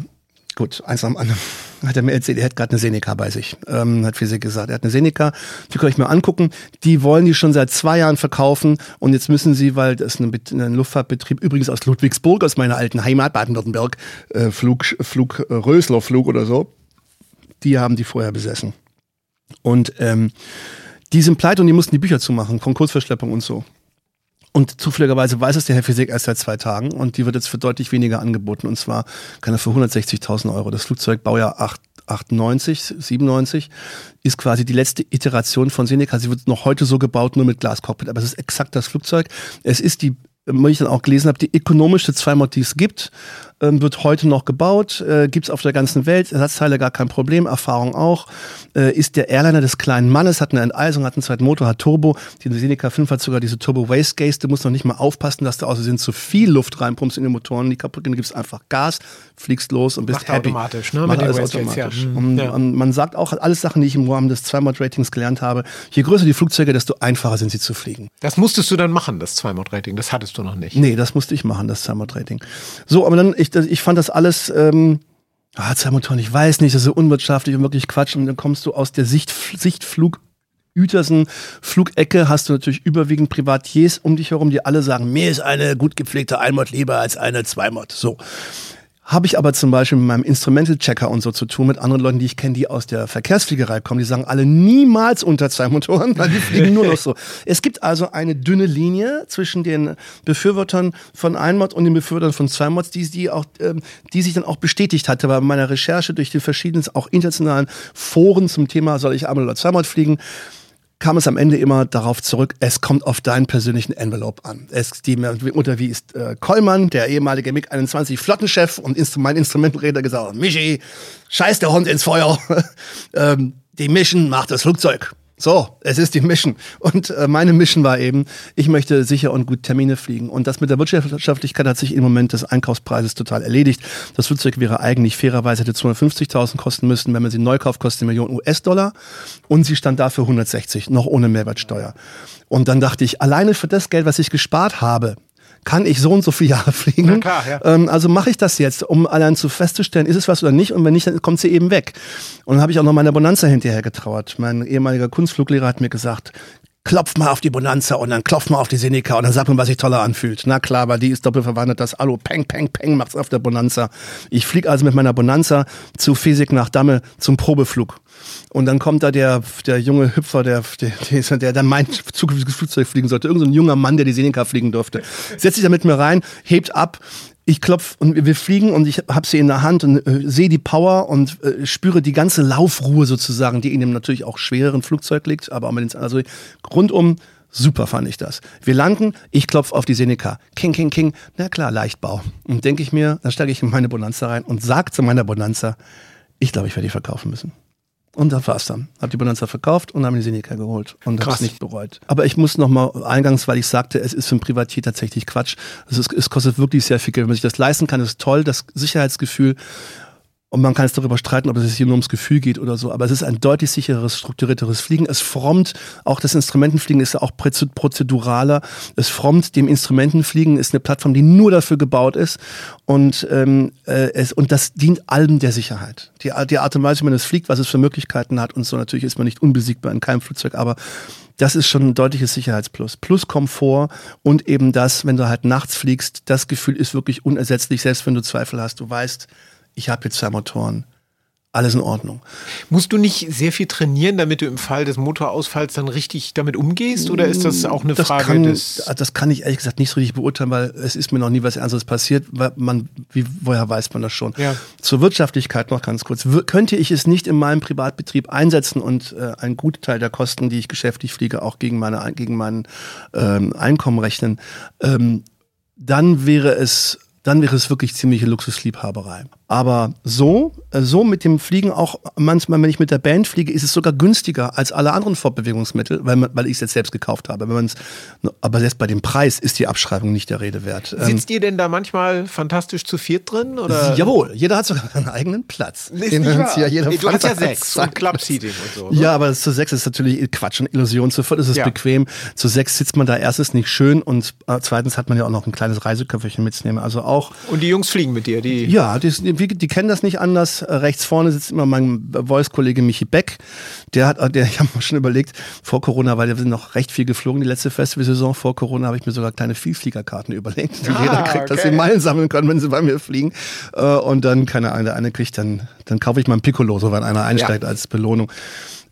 gut, eins am anderen hat er mir erzählt, er hat gerade eine Seneca bei sich, ähm, hat Physik gesagt. Er hat eine Seneca, die kann ich mir angucken. Die wollen die schon seit zwei Jahren verkaufen und jetzt müssen sie, weil das ist ein, ein Luftfahrtbetrieb, übrigens aus Ludwigsburg, aus meiner alten Heimat Baden-Württemberg, äh, Flug, Flug, äh, Rösler Flug oder so, die haben die vorher besessen. Und ähm, die sind pleite und die mussten die Bücher zumachen, Konkursverschleppung und so. Und zufälligerweise weiß es der Herr Physik erst seit zwei Tagen und die wird jetzt für deutlich weniger angeboten und zwar kann er für 160.000 Euro. Das Flugzeug Baujahr 8, 98, 97 ist quasi die letzte Iteration von Seneca. Sie wird noch heute so gebaut, nur mit Glascockpit, aber es ist exakt das Flugzeug. Es ist die ich dann auch gelesen habe, die ökonomischste Zweimod, die es gibt, ähm, wird heute noch gebaut, äh, gibt es auf der ganzen Welt, Ersatzteile gar kein Problem, Erfahrung auch, äh, ist der Airliner des kleinen Mannes, hat eine Enteisung, hat einen zweiten Motor, hat Turbo, die Seneca 5 hat sogar diese Turbo Waste Gaze, du musst noch nicht mal aufpassen, dass du außerdem zu viel Luft reinpumpst in den Motoren, die kaputt gehen, du gibst einfach Gas, fliegst los und bist Macht happy. automatisch, ne? Macht Mit alles Gates, automatisch. ja. Mhm. Und, Ja. und man sagt auch, alles Sachen, die ich im Rahmen des Zweimod-Ratings gelernt habe, je größer die Flugzeuge, desto einfacher sind sie zu fliegen. Das musstest du dann machen, das Zwei-Mod-Rating. Das hattest du noch nicht. Nee, das musste ich machen, das Thermotrating. So, aber dann, ich, das- ich fand das alles, ähm, ah, Thermoton, ich weiß nicht, das ist so unwirtschaftlich und wirklich Quatsch. Und dann kommst du aus der Sicht, Sichtflug, Uetersen Flugecke hast du natürlich überwiegend Privatiers um dich herum, die alle sagen, mir ist eine gut gepflegte Einmod lieber als eine Zweimod. So. Habe ich aber zum Beispiel mit meinem Instrumental-Checker und so zu tun, mit anderen Leuten, die ich kenne, die aus der Verkehrsfliegerei kommen, die sagen alle niemals unter zwei Motoren, weil die fliegen nur noch so. Es gibt also eine dünne Linie zwischen den Befürwortern von Einmod und den Befürwortern von Zweimods, die, die, auch, ähm, die sich dann auch bestätigt hatte bei meiner Recherche durch die verschiedenen, auch internationalen Foren zum Thema, soll ich einmal oder Zweimod fliegen, kam es am Ende immer darauf zurück, es kommt auf deinen persönlichen Envelope an. Es, die Mutter wie ist äh, Kollmann, der ehemalige MiG-21 Flottenchef und Instru mein Instrumentenräder gesagt, Michi, scheiß der Hund ins Feuer. ähm, die Mission macht das Flugzeug. So, es ist die Mission. Und äh, meine Mission war eben, ich möchte sicher und gut Termine fliegen. Und das mit der Wirtschaftlichkeit hat sich im Moment des Einkaufspreises total erledigt. Das Flugzeug wäre eigentlich fairerweise hätte 250.000 kosten müssen, wenn man sie neu kauft, kostet eine Million US-Dollar. Und sie stand dafür 160, noch ohne Mehrwertsteuer. Und dann dachte ich, alleine für das Geld, was ich gespart habe, kann ich so und so viele Jahre fliegen. Na klar, ja. Ähm, also mache ich das jetzt, um allein zu festzustellen, ist es was oder nicht. Und wenn nicht, dann kommt sie eben weg. Und dann habe ich auch noch meiner Bonanza hinterher getrauert. Mein ehemaliger Kunstfluglehrer hat mir gesagt, klopf mal auf die Bonanza und dann klopf mal auf die Seneca und dann sag mir, was sich toller anfühlt. Na klar, weil die ist doppelt verwandelt, das Alu, peng, peng, peng, macht's auf der Bonanza. Ich flieg also mit meiner Bonanza zu Physik nach Damme zum Probeflug. Und dann kommt da der, der junge Hüpfer, der, der, der, der dann mein zukünftiges Flugzeug fliegen sollte. Irgend so ein junger Mann, der die Seneca fliegen durfte. Setzt sich da mit mir rein, hebt ab. Ich klopf und wir- fliegen und ich hab sie in der Hand und äh, sehe die Power und äh, spüre die ganze Laufruhe sozusagen, die in dem natürlich auch schwereren Flugzeug liegt, aber auch mit den, also rundum Super fand ich das. Wir landen, ich klopf auf die Seneca. King, King, King. Na klar, Leichtbau. Und denke ich mir, dann steige ich in meine Bonanza rein und sag zu meiner Bonanza, ich glaube, ich werde die verkaufen müssen. Und das war's dann. Hab die Bonanza verkauft und habe die Seneca geholt und hab's nicht bereut. Aber ich muss noch mal eingangs, weil ich sagte, es ist für ein Privatier tatsächlich Quatsch. Es, ist, es kostet wirklich sehr viel Geld. Wenn man sich das leisten kann, ist toll. Das Sicherheitsgefühl und man kann es darüber streiten, ob es hier nur ums Gefühl geht oder so, aber es ist ein deutlich sichereres, strukturierteres Fliegen. Es frommt, auch das Instrumentenfliegen ist ja auch proze- prozeduraler. Es frommt dem Instrumentenfliegen, ist eine Plattform, die nur dafür gebaut ist. Und, ähm, äh, es, und das dient allem der Sicherheit. Die, die Art und Weise, wie man es fliegt, was es für Möglichkeiten hat und so. Natürlich ist man nicht unbesiegbar in keinem Flugzeug, aber das ist schon ein deutliches Sicherheitsplus. Plus Komfort und eben das, wenn du halt nachts fliegst, das Gefühl ist wirklich unersetzlich, selbst wenn du Zweifel hast. Du weißt, ich habe jetzt zwei Motoren. Alles in Ordnung. Musst du nicht sehr viel trainieren, damit du im Fall des Motorausfalls dann richtig damit umgehst? Oder ist das auch eine Das Frage kann, des. das kann ich ehrlich gesagt nicht so richtig beurteilen, weil es ist mir noch nie was Ernstes passiert. Weil man, wie, woher weiß man das schon? Ja. Zur Wirtschaftlichkeit noch ganz kurz. W könnte ich es nicht in meinem Privatbetrieb einsetzen und äh, einen Gutteil der Kosten, die ich geschäftlich fliege, auch gegen, meine, gegen mein ähm, Einkommen rechnen, ähm, dann wäre es dann wäre es wirklich ziemliche Luxusliebhaberei. Aber so, äh, so mit dem Fliegen auch manchmal, wenn ich mit der Band fliege, ist es sogar günstiger als alle anderen Fortbewegungsmittel, weil, man, weil ich es jetzt selbst gekauft habe. Wenn man's, aber selbst bei dem Preis ist die Abschreibung nicht der Rede wert. Ähm, Sitzt ihr denn da manchmal fantastisch zu viert drin? Oder? Jawohl, jeder hat sogar einen eigenen Platz. Ist Den nicht ja jeder du hast ja sechs und Club-Seating und so. ne? Ja, aber zu sechs ist natürlich Quatsch und Illusion. Zu viert ist es Ja. bequem. Zu sechs sitzt man da erstens nicht schön und äh, zweitens hat man ja auch noch ein kleines Reiseköfferchen mitzunehmen. Also auch Und die Jungs fliegen mit dir. Die Ja, die, die, die kennen das nicht anders. Äh, Rechts vorne sitzt immer mein Voice-Kollege Michi Beck. Der hat, äh, der, ich habe mir schon überlegt, vor Corona, weil wir sind noch recht viel geflogen, die letzte Festivalsaison. Vor Corona habe ich mir sogar kleine Vielfliegerkarten überlegt, die Ah, jeder kriegt, dass okay. sie Meilen sammeln können, wenn sie bei mir fliegen. Äh, Und dann, keine Ahnung, der eine kriegt dann, dann kaufe ich mal ein Piccolo, so wenn einer einsteigt als Belohnung.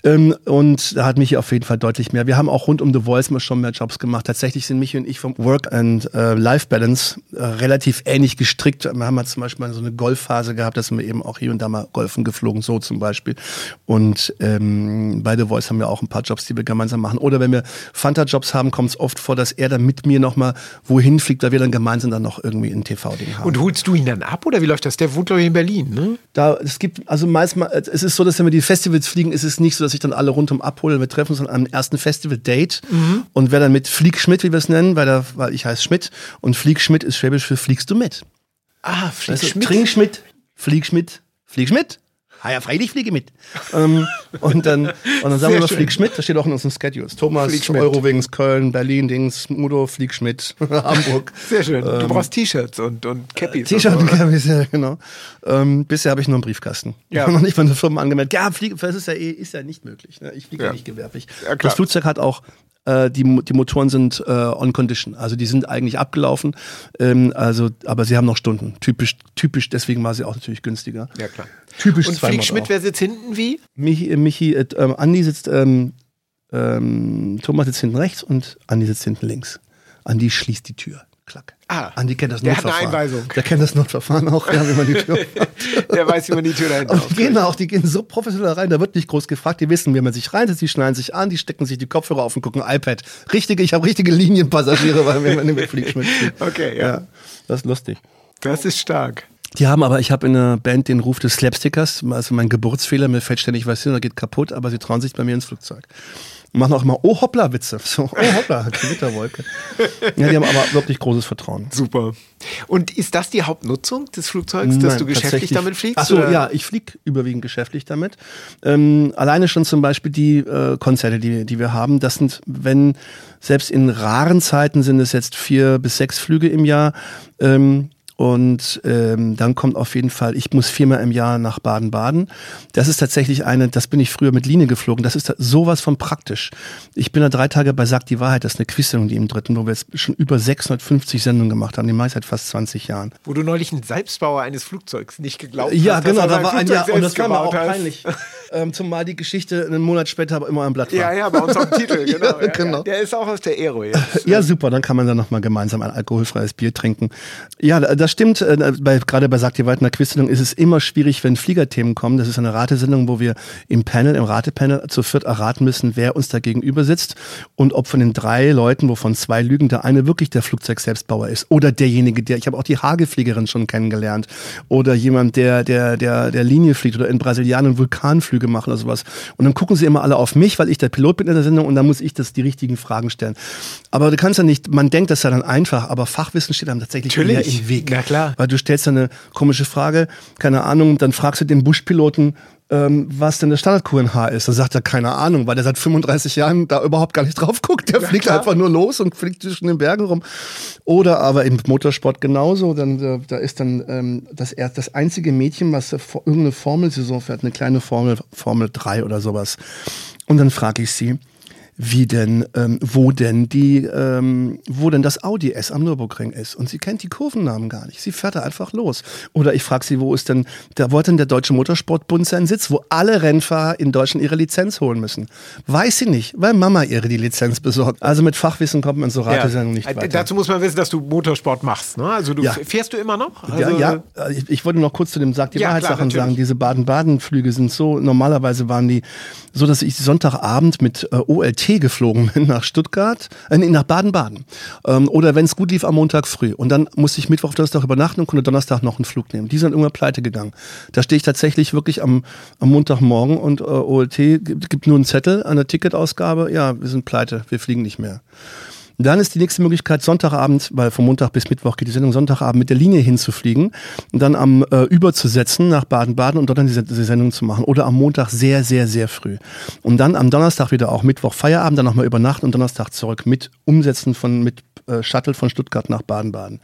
Ähm, und da hat Michi auf jeden Fall deutlich mehr. Wir haben auch rund um The Voice mal schon mehr Jobs gemacht. Tatsächlich sind Michi und ich vom Work and äh, Life Balance äh, relativ ähnlich gestrickt. Wir haben halt zum Beispiel mal so eine Golfphase gehabt, dass wir eben auch hier und da mal golfen geflogen, so zum Beispiel. Und ähm, bei The Voice haben wir auch ein paar Jobs, die wir gemeinsam machen. Oder wenn wir Fanta-Jobs haben, kommt es oft vor, dass er dann mit mir nochmal wohin fliegt, weil wir dann gemeinsam dann noch irgendwie ein TV-Ding haben. Und holst du ihn dann ab oder wie läuft das? Der wohnt, glaube ich, in Berlin, ne? Da, es gibt, also meistens, es ist so, dass wenn wir die Festivals fliegen, ist es nicht so, dass ich dann alle rundum abhole. Wir treffen uns an einem ersten Festival-Date mhm. und wer dann mit Flieg Schmidt, wie wir es nennen, weil, der, weil ich heiße Schmidt und Flieg Schmidt ist Schwäbisch für Fliegst du mit. Ah, Flieg Schmidt. Trink Schmidt, Flieg Schmidt, Flieg Schmidt. Ah ja, freilich fliege mit. ähm, und dann, und dann sagen Sehr wir Flieg Schmidt, das steht auch in unseren Schedules. Thomas, Eurowings, Köln, Berlin, Dings, Mudo, Flieg Schmidt, Hamburg. Sehr schön. Du ähm, brauchst T-Shirts und, und Cappies. T-Shirts und, und Cappies, ja, genau. Ähm, bisher habe ich nur einen Briefkasten. Ja. Ich habe noch nicht mal eine Firma angemeldet. Ja, Fliegen, das ist ja, eh, ist ja nicht möglich. Ne? Ich fliege ja. ja. nicht gewerblich. Ja, das Flugzeug hat auch äh, die, die Motoren sind äh, on condition. Also die sind eigentlich abgelaufen, ähm, also, aber sie haben noch Stunden. Typisch, typisch, deswegen war sie auch natürlich günstiger. Ja, klar. Typisch Und Flieg Schmidt, wer sitzt hinten wie? Michi, äh, Michi äh, ähm, Andi sitzt, ähm, ähm, Thomas sitzt hinten rechts und Andi sitzt hinten links. Andi schließt die Tür. Klack. Ah, Andi kennt das der Notverfahren. Hat eine Einweisung. Der kennt das Notverfahren auch, ja, wie man die Tür Der weiß, wie man die Tür dahinter aufkriegt. Die gehen auch, die gehen so professionell rein, da wird nicht groß gefragt, die wissen, wie man sich reinsetzt, die schneiden sich an, die stecken sich die Kopfhörer auf und gucken iPad. Richtige, ich habe richtige Linienpassagiere, weil wir mit Flieg Okay, ja. ja. Das ist lustig. Das ist stark. Die haben aber, ich habe in der Band den Ruf des Slapstickers, also mein Geburtsfehler, mir fällt ständig was hin, da geht kaputt, aber sie trauen sich bei mir ins Flugzeug und machen auch immer Oh hoppla Witze. So, oh hoppla, Gewitterwolke. ja, die haben aber wirklich großes Vertrauen. Super. Und ist das die Hauptnutzung des Flugzeugs, Nein, dass du geschäftlich damit fliegst? Achso, ja, ich fliege überwiegend geschäftlich damit. Ähm, alleine schon zum Beispiel die äh, Konzerte, die, die wir haben, das sind, wenn selbst in raren Zeiten sind es jetzt vier bis sechs Flüge im Jahr. Ähm, und ähm, dann kommt auf jeden Fall, ich muss viermal im Jahr nach Baden-Baden. Das ist tatsächlich eine, das bin ich früher mit Linie geflogen. Das ist sowas von praktisch. Ich bin da drei Tage bei Sag die Wahrheit. Das ist eine Quizsendung, die im dritten, wo wir jetzt schon über 650 Sendungen gemacht haben. Die meist seit fast 20 Jahren. Wo du neulich einen Selbstbauer eines Flugzeugs nicht geglaubt ja, hast. Ja, genau. Da war ein Jahr, und das war auch hast. peinlich. ähm, zumal die Geschichte einen Monat später aber immer am Blatt war. Ja, ja, bei uns auf dem Titel. Genau, ja, genau. Ja, der ist auch aus der Aero jetzt. ja, super. Dann kann man dann nochmal gemeinsam ein alkoholfreies Bier trinken. Ja, das stimmt. Äh, bei, gerade bei Sagt ihr weiter in der Quizsendung ist es immer schwierig, wenn Fliegerthemen kommen. Das ist eine Ratesendung, wo wir im Panel, im Ratepanel zu viert erraten müssen, wer uns da gegenüber sitzt und ob von den drei Leuten, wovon zwei lügen, der eine wirklich der Flugzeugselbstbauer ist oder derjenige, der, ich habe auch die Hagefliegerin schon kennengelernt oder jemand, der, der, der, der Linie fliegt oder in Brasilianern Vulkanflüge machen oder sowas. Und dann gucken sie immer alle auf mich, weil ich der Pilot bin in der Sendung und dann muss ich das die richtigen Fragen stellen. Aber du kannst ja nicht, man denkt, das sei dann einfach, aber Fachwissen steht dann tatsächlich Natürlich. im Weg. Na klar. Weil du stellst eine komische Frage, keine Ahnung, dann fragst du den Buschpiloten, ähm, was denn der Standard-QNH ist. Da sagt er keine Ahnung, weil der seit 35 Jahren da überhaupt gar nicht drauf guckt. Der ja, fliegt klar. einfach nur los und fliegt zwischen den Bergen rum. Oder aber im Motorsport genauso. Dann, da, da ist dann ähm, das, das einzige Mädchen, was irgendeine Formelsaison fährt, eine kleine Formel, Formel 3 oder sowas. Und dann frage ich sie, wie denn, ähm, wo denn die, ähm, wo denn das Audi S am Nürburgring ist. Und sie kennt die Kurvennamen gar nicht. Sie fährt da einfach los. Oder ich frage sie, wo ist denn, da wo hat denn der Deutsche Motorsportbund seinen Sitz, wo alle Rennfahrer in Deutschland ihre Lizenz holen müssen? Weiß sie nicht, weil Mama ihre die Lizenz besorgt. Also mit Fachwissen kommt man so Ratesendung ja. nicht weiter. Dazu muss man wissen, dass du Motorsport machst. Ne? Also du ja. fährst du immer noch? Also ja, ja. Ich, ich, wollte noch kurz zu dem Sag die ja, Wahrheitssachen sagen. Diese Baden-Baden-Flüge sind so, normalerweise waren die so, dass ich Sonntagabend mit äh, OLT geflogen bin nach Stuttgart, äh, nach Baden-Baden. Ähm, oder wenn es gut lief, am Montag früh. Und dann musste ich Mittwoch, Donnerstag übernachten und konnte Donnerstag noch einen Flug nehmen. Die sind irgendwann pleite gegangen. Da stehe ich tatsächlich wirklich am, am Montagmorgen und äh, OLT gibt, gibt nur einen Zettel an der Ticketausgabe. Ja, wir sind pleite, wir fliegen nicht mehr. Dann ist die nächste Möglichkeit, Sonntagabend, weil vom Montag bis Mittwoch geht die Sendung, Sonntagabend mit der Linie hinzufliegen und dann am äh, überzusetzen nach Baden-Baden und dort dann diese, diese Sendung zu machen. Oder am Montag sehr, sehr, sehr früh. Und dann am Donnerstag wieder auch Mittwoch Feierabend, dann nochmal übernachten und Donnerstag zurück mit Umsetzen von, mit äh, Shuttle von Stuttgart nach Baden-Baden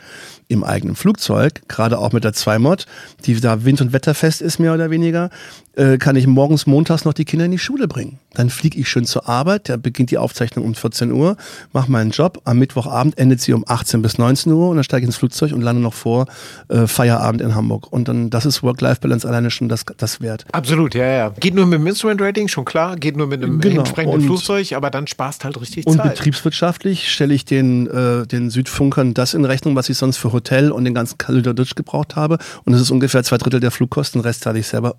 im eigenen Flugzeug, gerade auch mit der 2-Mod, die da wind- und wetterfest ist, mehr oder weniger, äh, kann ich morgens, montags noch die Kinder in die Schule bringen. Dann fliege ich schön zur Arbeit, da beginnt die Aufzeichnung um 14 Uhr, mache meinen Job. Am Mittwochabend endet sie um 18 bis 19 Uhr und dann steige ich ins Flugzeug und lande noch vor äh, Feierabend in Hamburg. Und dann, das ist Work-Life-Balance alleine schon das, das wert. Absolut, ja, ja. Geht nur mit dem Instrument-Rating, schon klar, geht nur mit einem genau. entsprechenden und, Flugzeug, aber dann sparst halt richtig und Zeit. Und betriebswirtschaftlich stelle ich den, äh, den Südfunkern das in Rechnung, was ich sonst für Hotel und den ganzen Kalüderdeutsch gebraucht habe. Und das ist ungefähr zwei Drittel der Flugkosten, den Rest zahle ich selber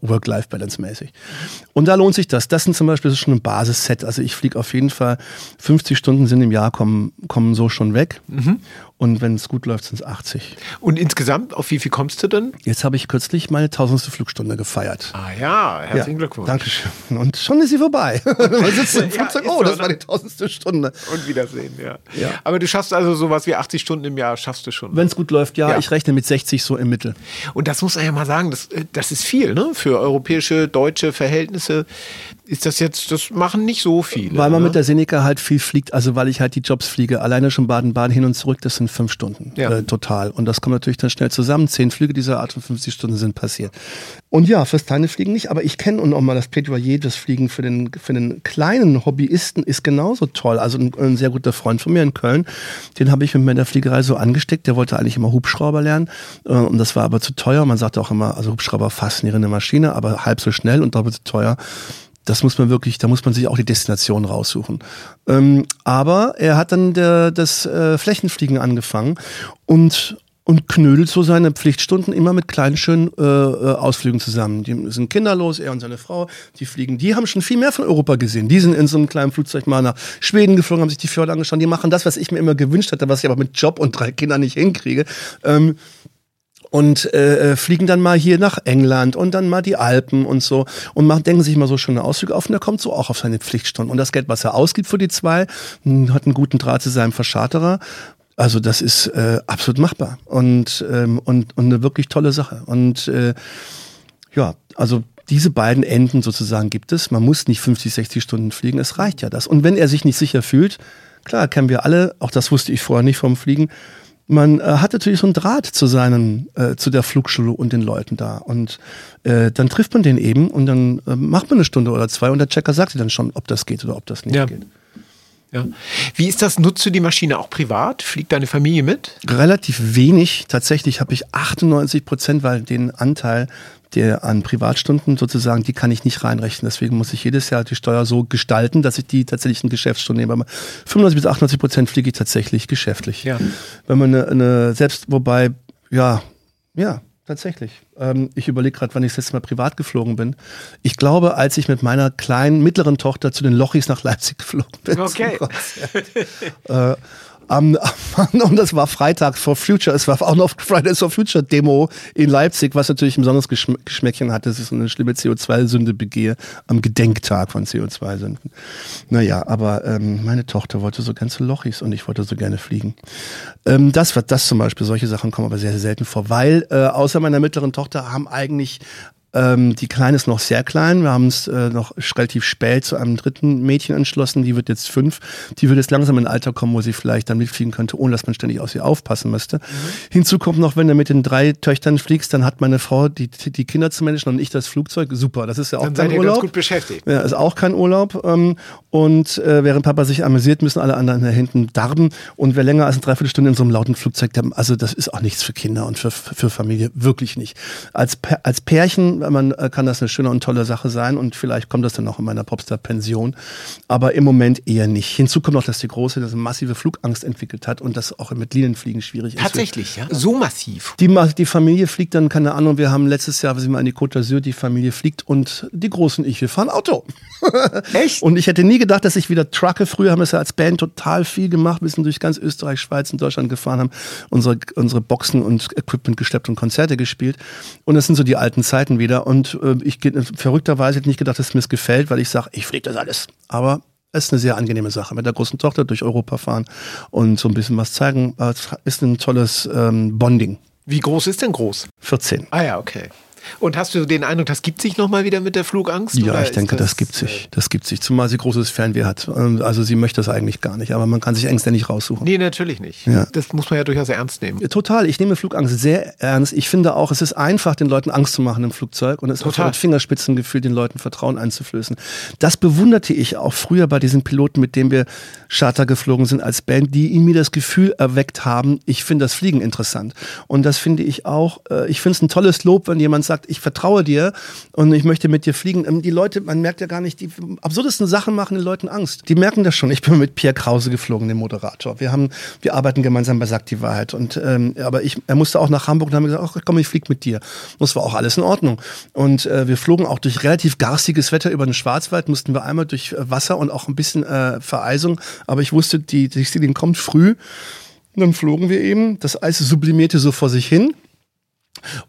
Work-Life-Balance-mäßig. Und da lohnt sich das. Das sind zum Beispiel schon ein Basisset. Also ich fliege auf jeden Fall 50 Stunden sind im Jahr kommen, kommen so schon weg. Mhm. Und wenn es gut läuft, sind es 80. Und insgesamt, auf wie viel kommst du denn? Jetzt habe ich kürzlich meine tausendste Flugstunde gefeiert. Ah ja, herzlichen ja, Glückwunsch. Dankeschön. Und schon ist sie vorbei. Man sitzt im Flugzeug, ja, oh, das war die tausendste Stunde. Und Wiedersehen, ja. ja. Aber du schaffst also sowas wie 80 Stunden im Jahr, schaffst du schon. Wenn es gut läuft, ja. Ich rechne mit 60 so im Mittel. Und das muss man ja mal sagen, das, äh, das ist viel, ne? Für europäische, deutsche Verhältnisse ist das jetzt, das machen nicht so viele. Weil man ne? mit der Seneca halt viel fliegt, also weil ich halt die Jobs fliege. Alleine schon Baden-Baden hin und zurück, das sind fünf Stunden ja. äh, total. Und das kommt natürlich dann schnell zusammen. Zehn Flüge dieser Art von 50 Stunden sind passiert. Und ja, fürs kleine Fliegen nicht, aber ich kenne und auch mal das Plädoyer, das Fliegen für den, für den kleinen Hobbyisten ist genauso toll. Also ein, ein sehr guter Freund von mir in Köln, den habe ich mit mir in der Fliegerei so angesteckt, der wollte eigentlich immer Hubschrauber lernen äh, und das war aber zu teuer. Man sagte auch immer, also Hubschrauber faszinierende Maschine, aber halb so schnell und doppelt so teuer das muss man wirklich, da muss man sich auch die Destination raussuchen. Ähm, aber er hat dann der, das äh, Flächenfliegen angefangen und und knödelt so seine Pflichtstunden immer mit kleinen schönen äh, äh, Ausflügen zusammen. Die sind kinderlos, er und seine Frau, die fliegen. Die haben schon viel mehr von Europa gesehen. Die sind in so einem kleinen Flugzeug mal nach Schweden geflogen, haben sich die Fjorde angeschaut. Die machen das, was ich mir immer gewünscht hatte, was ich aber mit Job und drei Kindern nicht hinkriege. Ähm, und äh, äh, fliegen dann mal hier nach England und dann mal die Alpen und so und machen, denken sich mal so schöne Ausflüge auf und er kommt so auch auf seine Pflichtstunden. Und das Geld, was er ausgibt für die zwei, hm, hat einen guten Draht zu seinem Verscharterer. Also das ist äh, absolut machbar und, ähm, und, und eine wirklich tolle Sache. Und äh, ja, also diese beiden Enden sozusagen gibt es. Man muss nicht 50, 60 Stunden fliegen, es reicht ja das. Und wenn er sich nicht sicher fühlt, klar, kennen wir alle, auch das wusste ich vorher nicht vom Fliegen, man äh, hat natürlich so einen Draht zu seinen, äh, zu der Flugschule und den Leuten da. Und äh, dann trifft man den eben und dann äh, macht man eine Stunde oder zwei und der Checker sagt dir dann schon, ob das geht oder ob das nicht ja. geht. Ja. Wie ist das? Nutzt du die Maschine auch privat? Fliegt deine Familie mit? Relativ wenig. Tatsächlich habe ich 98 Prozent, weil den Anteil der an Privatstunden sozusagen, die kann ich nicht reinrechnen. Deswegen muss ich jedes Jahr die Steuer so gestalten, dass ich die tatsächlich in Geschäftsstunden nehme. Aber 95 bis 98 Prozent fliege ich tatsächlich geschäftlich. Ja. Wenn man eine, eine selbst, wobei, ja, ja, tatsächlich. Ähm, ich überlege gerade, wann ich das letzte Mal privat geflogen bin. Ich glaube, als ich mit meiner kleinen, mittleren Tochter zu den Lochis nach Leipzig geflogen bin. Okay. äh, am, und das war Freitag for Future. Es war auch noch Fridays for Future Demo in Leipzig, was natürlich ein besonderes Geschmäckchen hat, dass ich so eine schlimme CO2-Sünde begehe am Gedenktag von CO2-Sünden. Naja, aber ähm, meine Tochter wollte so ganze Lochis und ich wollte so gerne fliegen. Ähm, das wird das zum Beispiel, solche Sachen kommen aber sehr, sehr selten vor, weil äh, außer meiner mittleren Tochter haben eigentlich ähm, die Kleine ist noch sehr klein. Wir haben es äh, noch relativ spät zu einem dritten Mädchen entschlossen. Die wird jetzt fünf. Die wird jetzt langsam in ein Alter kommen, wo sie vielleicht dann mitfliegen könnte, ohne dass man ständig aus ihr aufpassen müsste. Mhm. Hinzu kommt noch, wenn du mit den drei Töchtern fliegst, dann hat meine Frau die, die Kinder zu managen und ich das Flugzeug. Super, das ist ja auch dann kein seid Urlaub. Ihr ganz gut beschäftigt. Ja, ist auch kein Urlaub. Ähm, und äh, während Papa sich amüsiert, müssen alle anderen da hinten darben. Und wer länger als eine Dreiviertelstunde in so einem lauten Flugzeug, also das ist auch nichts für Kinder und für, für Familie, wirklich nicht. Als, als Pärchen man, äh, kann das eine schöne und tolle Sache sein und vielleicht kommt das dann auch in meiner Popstar-Pension, aber im Moment eher nicht. Hinzu kommt noch, dass die Große eine massive Flugangst entwickelt hat und das auch mit Linienfliegen schwierig ist. Tatsächlich, ja? So massiv? Die, die Familie fliegt dann, keine Ahnung, wir haben letztes Jahr, wir sind mal in die Côte d'Azur, die Familie fliegt und die Großen und ich, wir fahren Auto. Echt? Und ich hätte nie gedacht, dass ich wieder trucke. Früher haben wir es ja als Band total viel gemacht. Wir sind durch ganz Österreich, Schweiz und Deutschland gefahren, haben unsere, unsere Boxen und Equipment gesteppt und Konzerte gespielt. Und das sind so die alten Zeiten wieder. Und äh, ich verrückterweise hätte nicht gedacht, dass es mir gefällt, weil ich sage, ich fliege das alles. Aber es ist eine sehr angenehme Sache. Mit der großen Tochter durch Europa fahren und so ein bisschen was zeigen, ist ein tolles ähm, Bonding. Wie groß ist denn groß? 14. Ah ja, okay. Und hast du den Eindruck, das gibt sich nochmal wieder mit der Flugangst? Ja, ich denke, das, das, gibt sich. Äh, das gibt sich. Zumal sie großes Fernweh hat. Also sie möchte das eigentlich gar nicht, aber man kann sich Ängste nicht raussuchen. Nee, natürlich nicht. Ja. Das muss man ja durchaus ernst nehmen. Total. Ich nehme Flugangst sehr ernst. Ich finde auch, es ist einfach, den Leuten Angst zu machen im Flugzeug und es ist mit Fingerspitzengefühl den Leuten Vertrauen einzuflößen. Das bewunderte ich auch früher bei diesen Piloten, mit denen wir Charter geflogen sind als Band, die in mir das Gefühl erweckt haben, ich finde das Fliegen interessant. Und das finde ich auch, äh, ich finde es ein tolles Lob, wenn jemand sagt, ich vertraue dir und ich möchte mit dir fliegen. Ähm, die Leute, man merkt ja gar nicht, die absurdesten Sachen machen den Leuten Angst. Die merken das schon. Ich bin mit Pierre Krause geflogen, dem Moderator. Wir haben, wir arbeiten gemeinsam bei Sagt die Wahrheit. Und ähm, aber ich, er musste auch nach Hamburg und haben gesagt, ach komm, ich fliege mit dir. Das war auch alles in Ordnung. Und äh, wir flogen auch durch relativ garstiges Wetter über den Schwarzwald, mussten wir einmal durch Wasser und auch ein bisschen äh, Vereisung. Aber ich wusste, die, die Seeding kommt früh. Und dann flogen wir eben. Das Eis sublimierte so vor sich hin.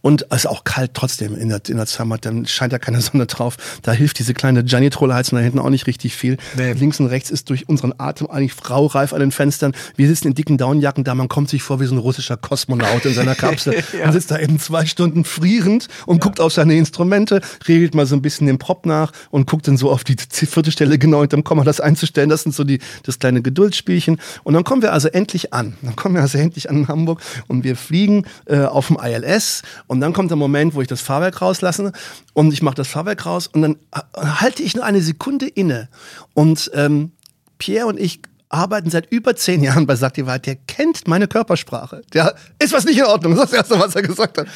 Und es ist auch kalt trotzdem in der, in der Zermatt, dann scheint da keine Sonne drauf. Da hilft diese kleine Janitrolheizung da hinten auch nicht richtig viel. Nee. Links und rechts ist durch unseren Atem eigentlich fraureif an den Fenstern. Wir sitzen in dicken Downjacken da, man kommt sich vor wie so ein russischer Kosmonaut in seiner Kapsel. ja. Man sitzt da eben zwei Stunden frierend und ja. guckt auf seine Instrumente, regelt mal so ein bisschen den Prop nach und guckt dann so auf die vierte Stelle genau hinterm Komma das einzustellen. Das sind so die, das kleine Geduldsspielchen. Und dann kommen wir also endlich an. Dann kommen wir also endlich an Hamburg und wir fliegen äh, auf dem ILS und dann kommt der Moment, wo ich das Fahrwerk rauslasse und ich mache das Fahrwerk raus und dann halte ich nur eine Sekunde inne. Und ähm, Pierre und ich arbeiten seit über zehn Jahren bei Saktiva. Der kennt meine Körpersprache. Der ist was nicht in Ordnung. Das ist das Erste, was er gesagt hat.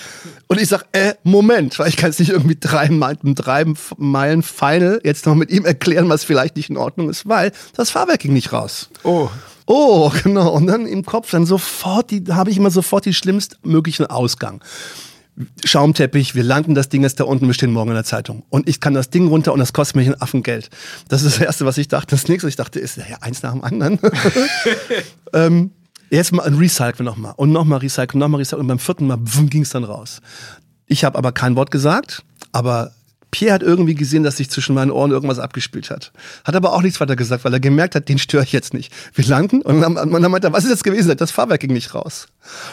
Und ich sage, äh, Moment, weil ich kann es nicht irgendwie drei, drei Meilen Final jetzt noch mit ihm erklären, was vielleicht nicht in Ordnung ist, weil das Fahrwerk ging nicht raus. Oh. Oh, genau. Und dann im Kopf dann sofort, die, habe ich immer sofort die schlimmstmöglichen Ausgang. Schaumteppich, wir landen das Ding jetzt da unten, wir stehen morgen in der Zeitung. Und ich kann das Ding runter und das kostet mich ein Affengeld. Das ist das Erste, was ich dachte. Das nächste, was ich dachte, ist, ja, eins nach dem anderen. ähm, jetzt mal ein Recycle nochmal und nochmal Recycle, nochmal Recycle und beim vierten Mal ging es dann raus. Ich habe aber kein Wort gesagt, aber Pierre hat irgendwie gesehen, dass sich zwischen meinen Ohren irgendwas abgespielt hat. Hat aber auch nichts weiter gesagt, weil er gemerkt hat, den störe ich jetzt nicht. Wir landen und dann, und dann meinte er, was ist jetzt gewesen? Das Fahrwerk ging nicht raus.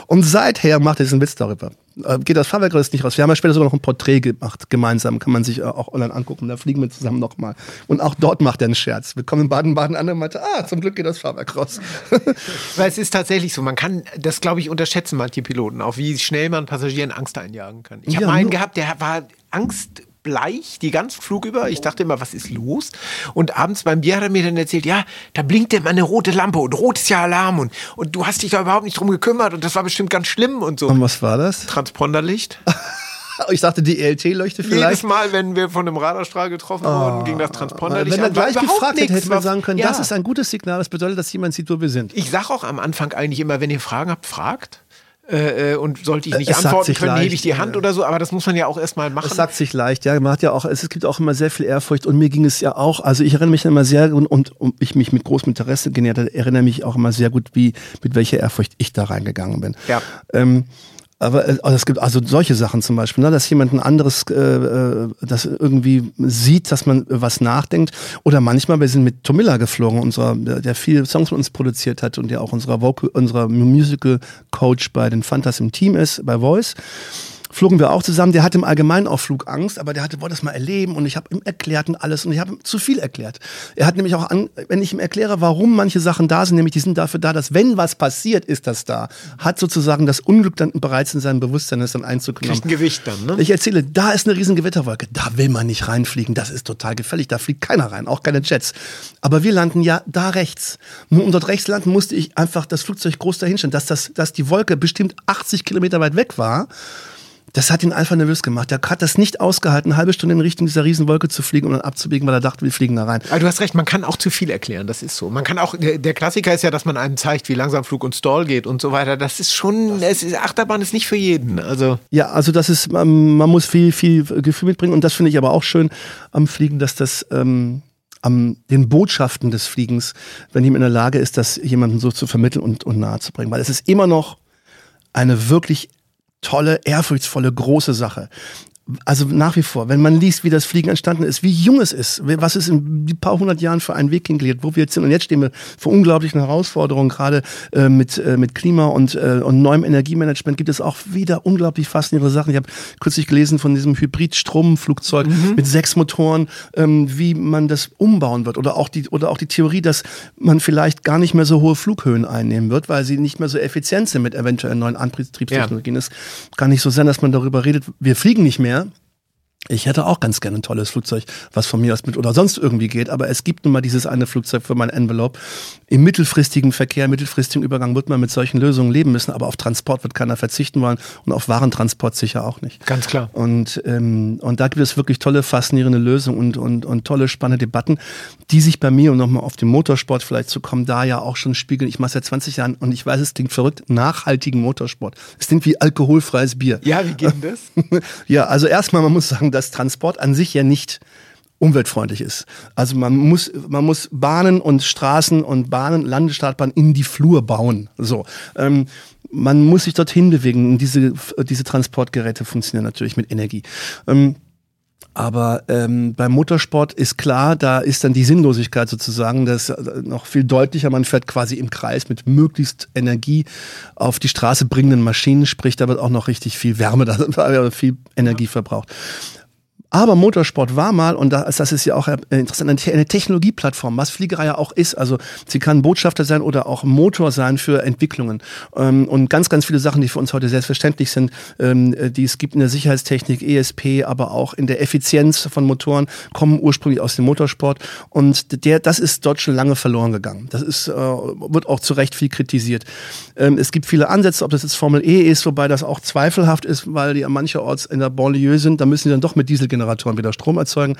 Und seither macht er diesen Witz darüber. Äh, geht das Fahrwerk raus nicht raus? Wir haben ja später sogar noch ein Porträt gemacht, gemeinsam. Kann man sich äh, auch online angucken. Da fliegen wir zusammen nochmal. Und auch dort macht er einen Scherz. Wir kommen in Baden-Baden an und meinte, ah, zum Glück geht das Fahrwerk raus. Weil es ist tatsächlich so. Man kann das, glaube ich, unterschätzen, manche Piloten, auch wie schnell man Passagieren Angst einjagen kann. Ich habe ja, einen gehabt, der war Angst bleich die ganzen Flug über. Ich dachte immer, was ist los? Und abends beim Bier hat er mir dann erzählt, ja, da blinkt immer eine rote Lampe und rot ist ja Alarm und, und du hast dich da überhaupt nicht drum gekümmert und das war bestimmt ganz schlimm und so. Und was war das? Transponderlicht. Ich dachte, die ELT-Leuchte vielleicht. Jedes Mal, wenn wir von einem Radarstrahl getroffen oh. wurden, ging das Transponderlicht Wenn er gleich gefragt hätte, hätte man sagen können, ja. das ist ein gutes Signal, das bedeutet, dass jemand sieht, wo wir sind. Ich sage auch am Anfang eigentlich immer, wenn ihr Fragen habt, fragt. Äh, äh, und sollte ich nicht es antworten können, leicht, hebe ich die Hand ja. oder so, aber das muss man ja auch erstmal machen. Es sagt sich leicht, ja, man hat ja auch, es gibt auch immer sehr viel Ehrfurcht und mir ging es ja auch, also ich erinnere mich immer sehr und, und, und ich mich mit großem Interesse genährt erinnere mich auch immer sehr gut, wie, mit welcher Ehrfurcht ich da reingegangen bin. Ja. Ähm, aber äh, also es gibt also solche Sachen zum Beispiel, ne, dass jemand ein anderes, äh, äh, das irgendwie sieht, dass man was nachdenkt. Oder manchmal, wir sind mit Tomilla geflogen, unserer, der viele Songs mit uns produziert hat und der auch unserer, Vocal, unserer Musical Coach bei den Fantas im Team ist, bei Voice flogen wir auch zusammen. Der hatte im Allgemeinen auch Flugangst, aber der hatte, wollte das mal erleben und ich habe ihm erklärt und alles und ich habe ihm zu viel erklärt. Er hat nämlich auch, an, wenn ich ihm erkläre, warum manche Sachen da sind, nämlich die sind dafür da, dass wenn was passiert, ist das da. Hat sozusagen das Unglück dann bereits in seinem Bewusstsein ist dann einzukommen. Kriegt Gewicht dann, ne? Ich erzähle, da ist eine riesen Gewitterwolke, da will man nicht reinfliegen, das ist total gefährlich, da fliegt keiner rein, auch keine Jets. Aber wir landen ja da rechts. Nur um dort rechts landen musste ich einfach das Flugzeug groß dahinstellen, dass, das, dass die Wolke bestimmt 80 Kilometer weit weg war das hat ihn einfach nervös gemacht. Er hat das nicht ausgehalten, eine halbe Stunde in Richtung dieser Riesenwolke zu fliegen und dann abzubiegen, weil er dachte, wir fliegen da rein. Aber du hast recht, man kann auch zu viel erklären, das ist so. Man kann auch, der, der Klassiker ist ja, dass man einem zeigt, wie langsam Flug und Stall geht und so weiter. Das ist schon, es ist, Achterbahn ist nicht für jeden. Also. Ja, also das ist, man, man muss viel, viel Gefühl mitbringen und das finde ich aber auch schön am Fliegen, dass das, ähm, am den Botschaften des Fliegens, wenn jemand in der Lage ist, das jemandem so zu vermitteln und, und nahe zu bringen. Weil es ist immer noch eine wirklich tolle, ehrfurchtsvolle, große Sache. Also nach wie vor, wenn man liest, wie das Fliegen entstanden ist, wie jung es ist, was es in ein paar hundert Jahren für einen Weg hingelegt, wo wir jetzt sind. Und jetzt stehen wir vor unglaublichen Herausforderungen, gerade äh, mit, äh, mit Klima und, äh, und neuem Energiemanagement gibt es auch wieder unglaublich faszinierende Sachen. Ich habe kürzlich gelesen von diesem Hybrid-Stromflugzeug mhm. mit sechs Motoren, ähm, wie man das umbauen wird. Oder auch, die, oder auch die Theorie, dass man vielleicht gar nicht mehr so hohe Flughöhen einnehmen wird, weil sie nicht mehr so effizient sind mit eventuell neuen Antriebstechnologien. Es ja. kann nicht so sein, dass man darüber redet, wir fliegen nicht mehr, ich hätte auch ganz gerne ein tolles Flugzeug, was von mir aus mit oder sonst irgendwie geht, aber es gibt nun mal dieses eine Flugzeug für mein Envelope. Im mittelfristigen Verkehr, mittelfristigen Übergang wird man mit solchen Lösungen leben müssen, aber auf Transport wird keiner verzichten wollen und auf Warentransport sicher auch nicht. Ganz klar. Und, ähm, und da gibt es wirklich tolle, faszinierende Lösungen und, und, und tolle, spannende Debatten, die sich bei mir, um nochmal auf den Motorsport vielleicht zu kommen, da ja auch schon spiegeln. Ich mache seit 20 Jahren und ich weiß, es klingt verrückt, nachhaltigen Motorsport. Es klingt wie alkoholfreies Bier. Ja, wie geht denn das? ja, also erstmal, man muss sagen, dass Transport an sich ja nicht umweltfreundlich ist. Also man muss, man muss Bahnen und Straßen und Bahnen, Landestartbahnen in die Flur bauen. So. Ähm, man muss sich dorthin bewegen. Diese, diese Transportgeräte funktionieren natürlich mit Energie. Ähm, aber ähm, beim Motorsport ist klar, da ist dann die Sinnlosigkeit sozusagen, das noch viel deutlicher. Man fährt quasi im Kreis mit möglichst Energie auf die Straße bringenden Maschinen, sprich, da wird auch noch richtig viel Wärme, da viel Energie verbraucht. Aber Motorsport war mal, und das, ist ja auch interessant, eine Technologieplattform, was Fliegerei ja auch ist. Also sie kann Botschafter sein oder auch Motor sein für Entwicklungen. Ähm, und ganz, ganz viele Sachen, die für uns heute selbstverständlich sind, ähm, die es gibt in der Sicherheitstechnik, ESP, aber auch in der Effizienz von Motoren, kommen ursprünglich aus dem Motorsport. Und der, das ist dort schon lange verloren gegangen. Das ist, äh, wird auch zu Recht viel kritisiert. Ähm, es gibt viele Ansätze, ob das jetzt Formel E ist, wobei das auch zweifelhaft ist, weil die mancherorts in der Banlieue sind. Da müssen sie dann doch mit Diesel Generatoren wieder Strom erzeugen.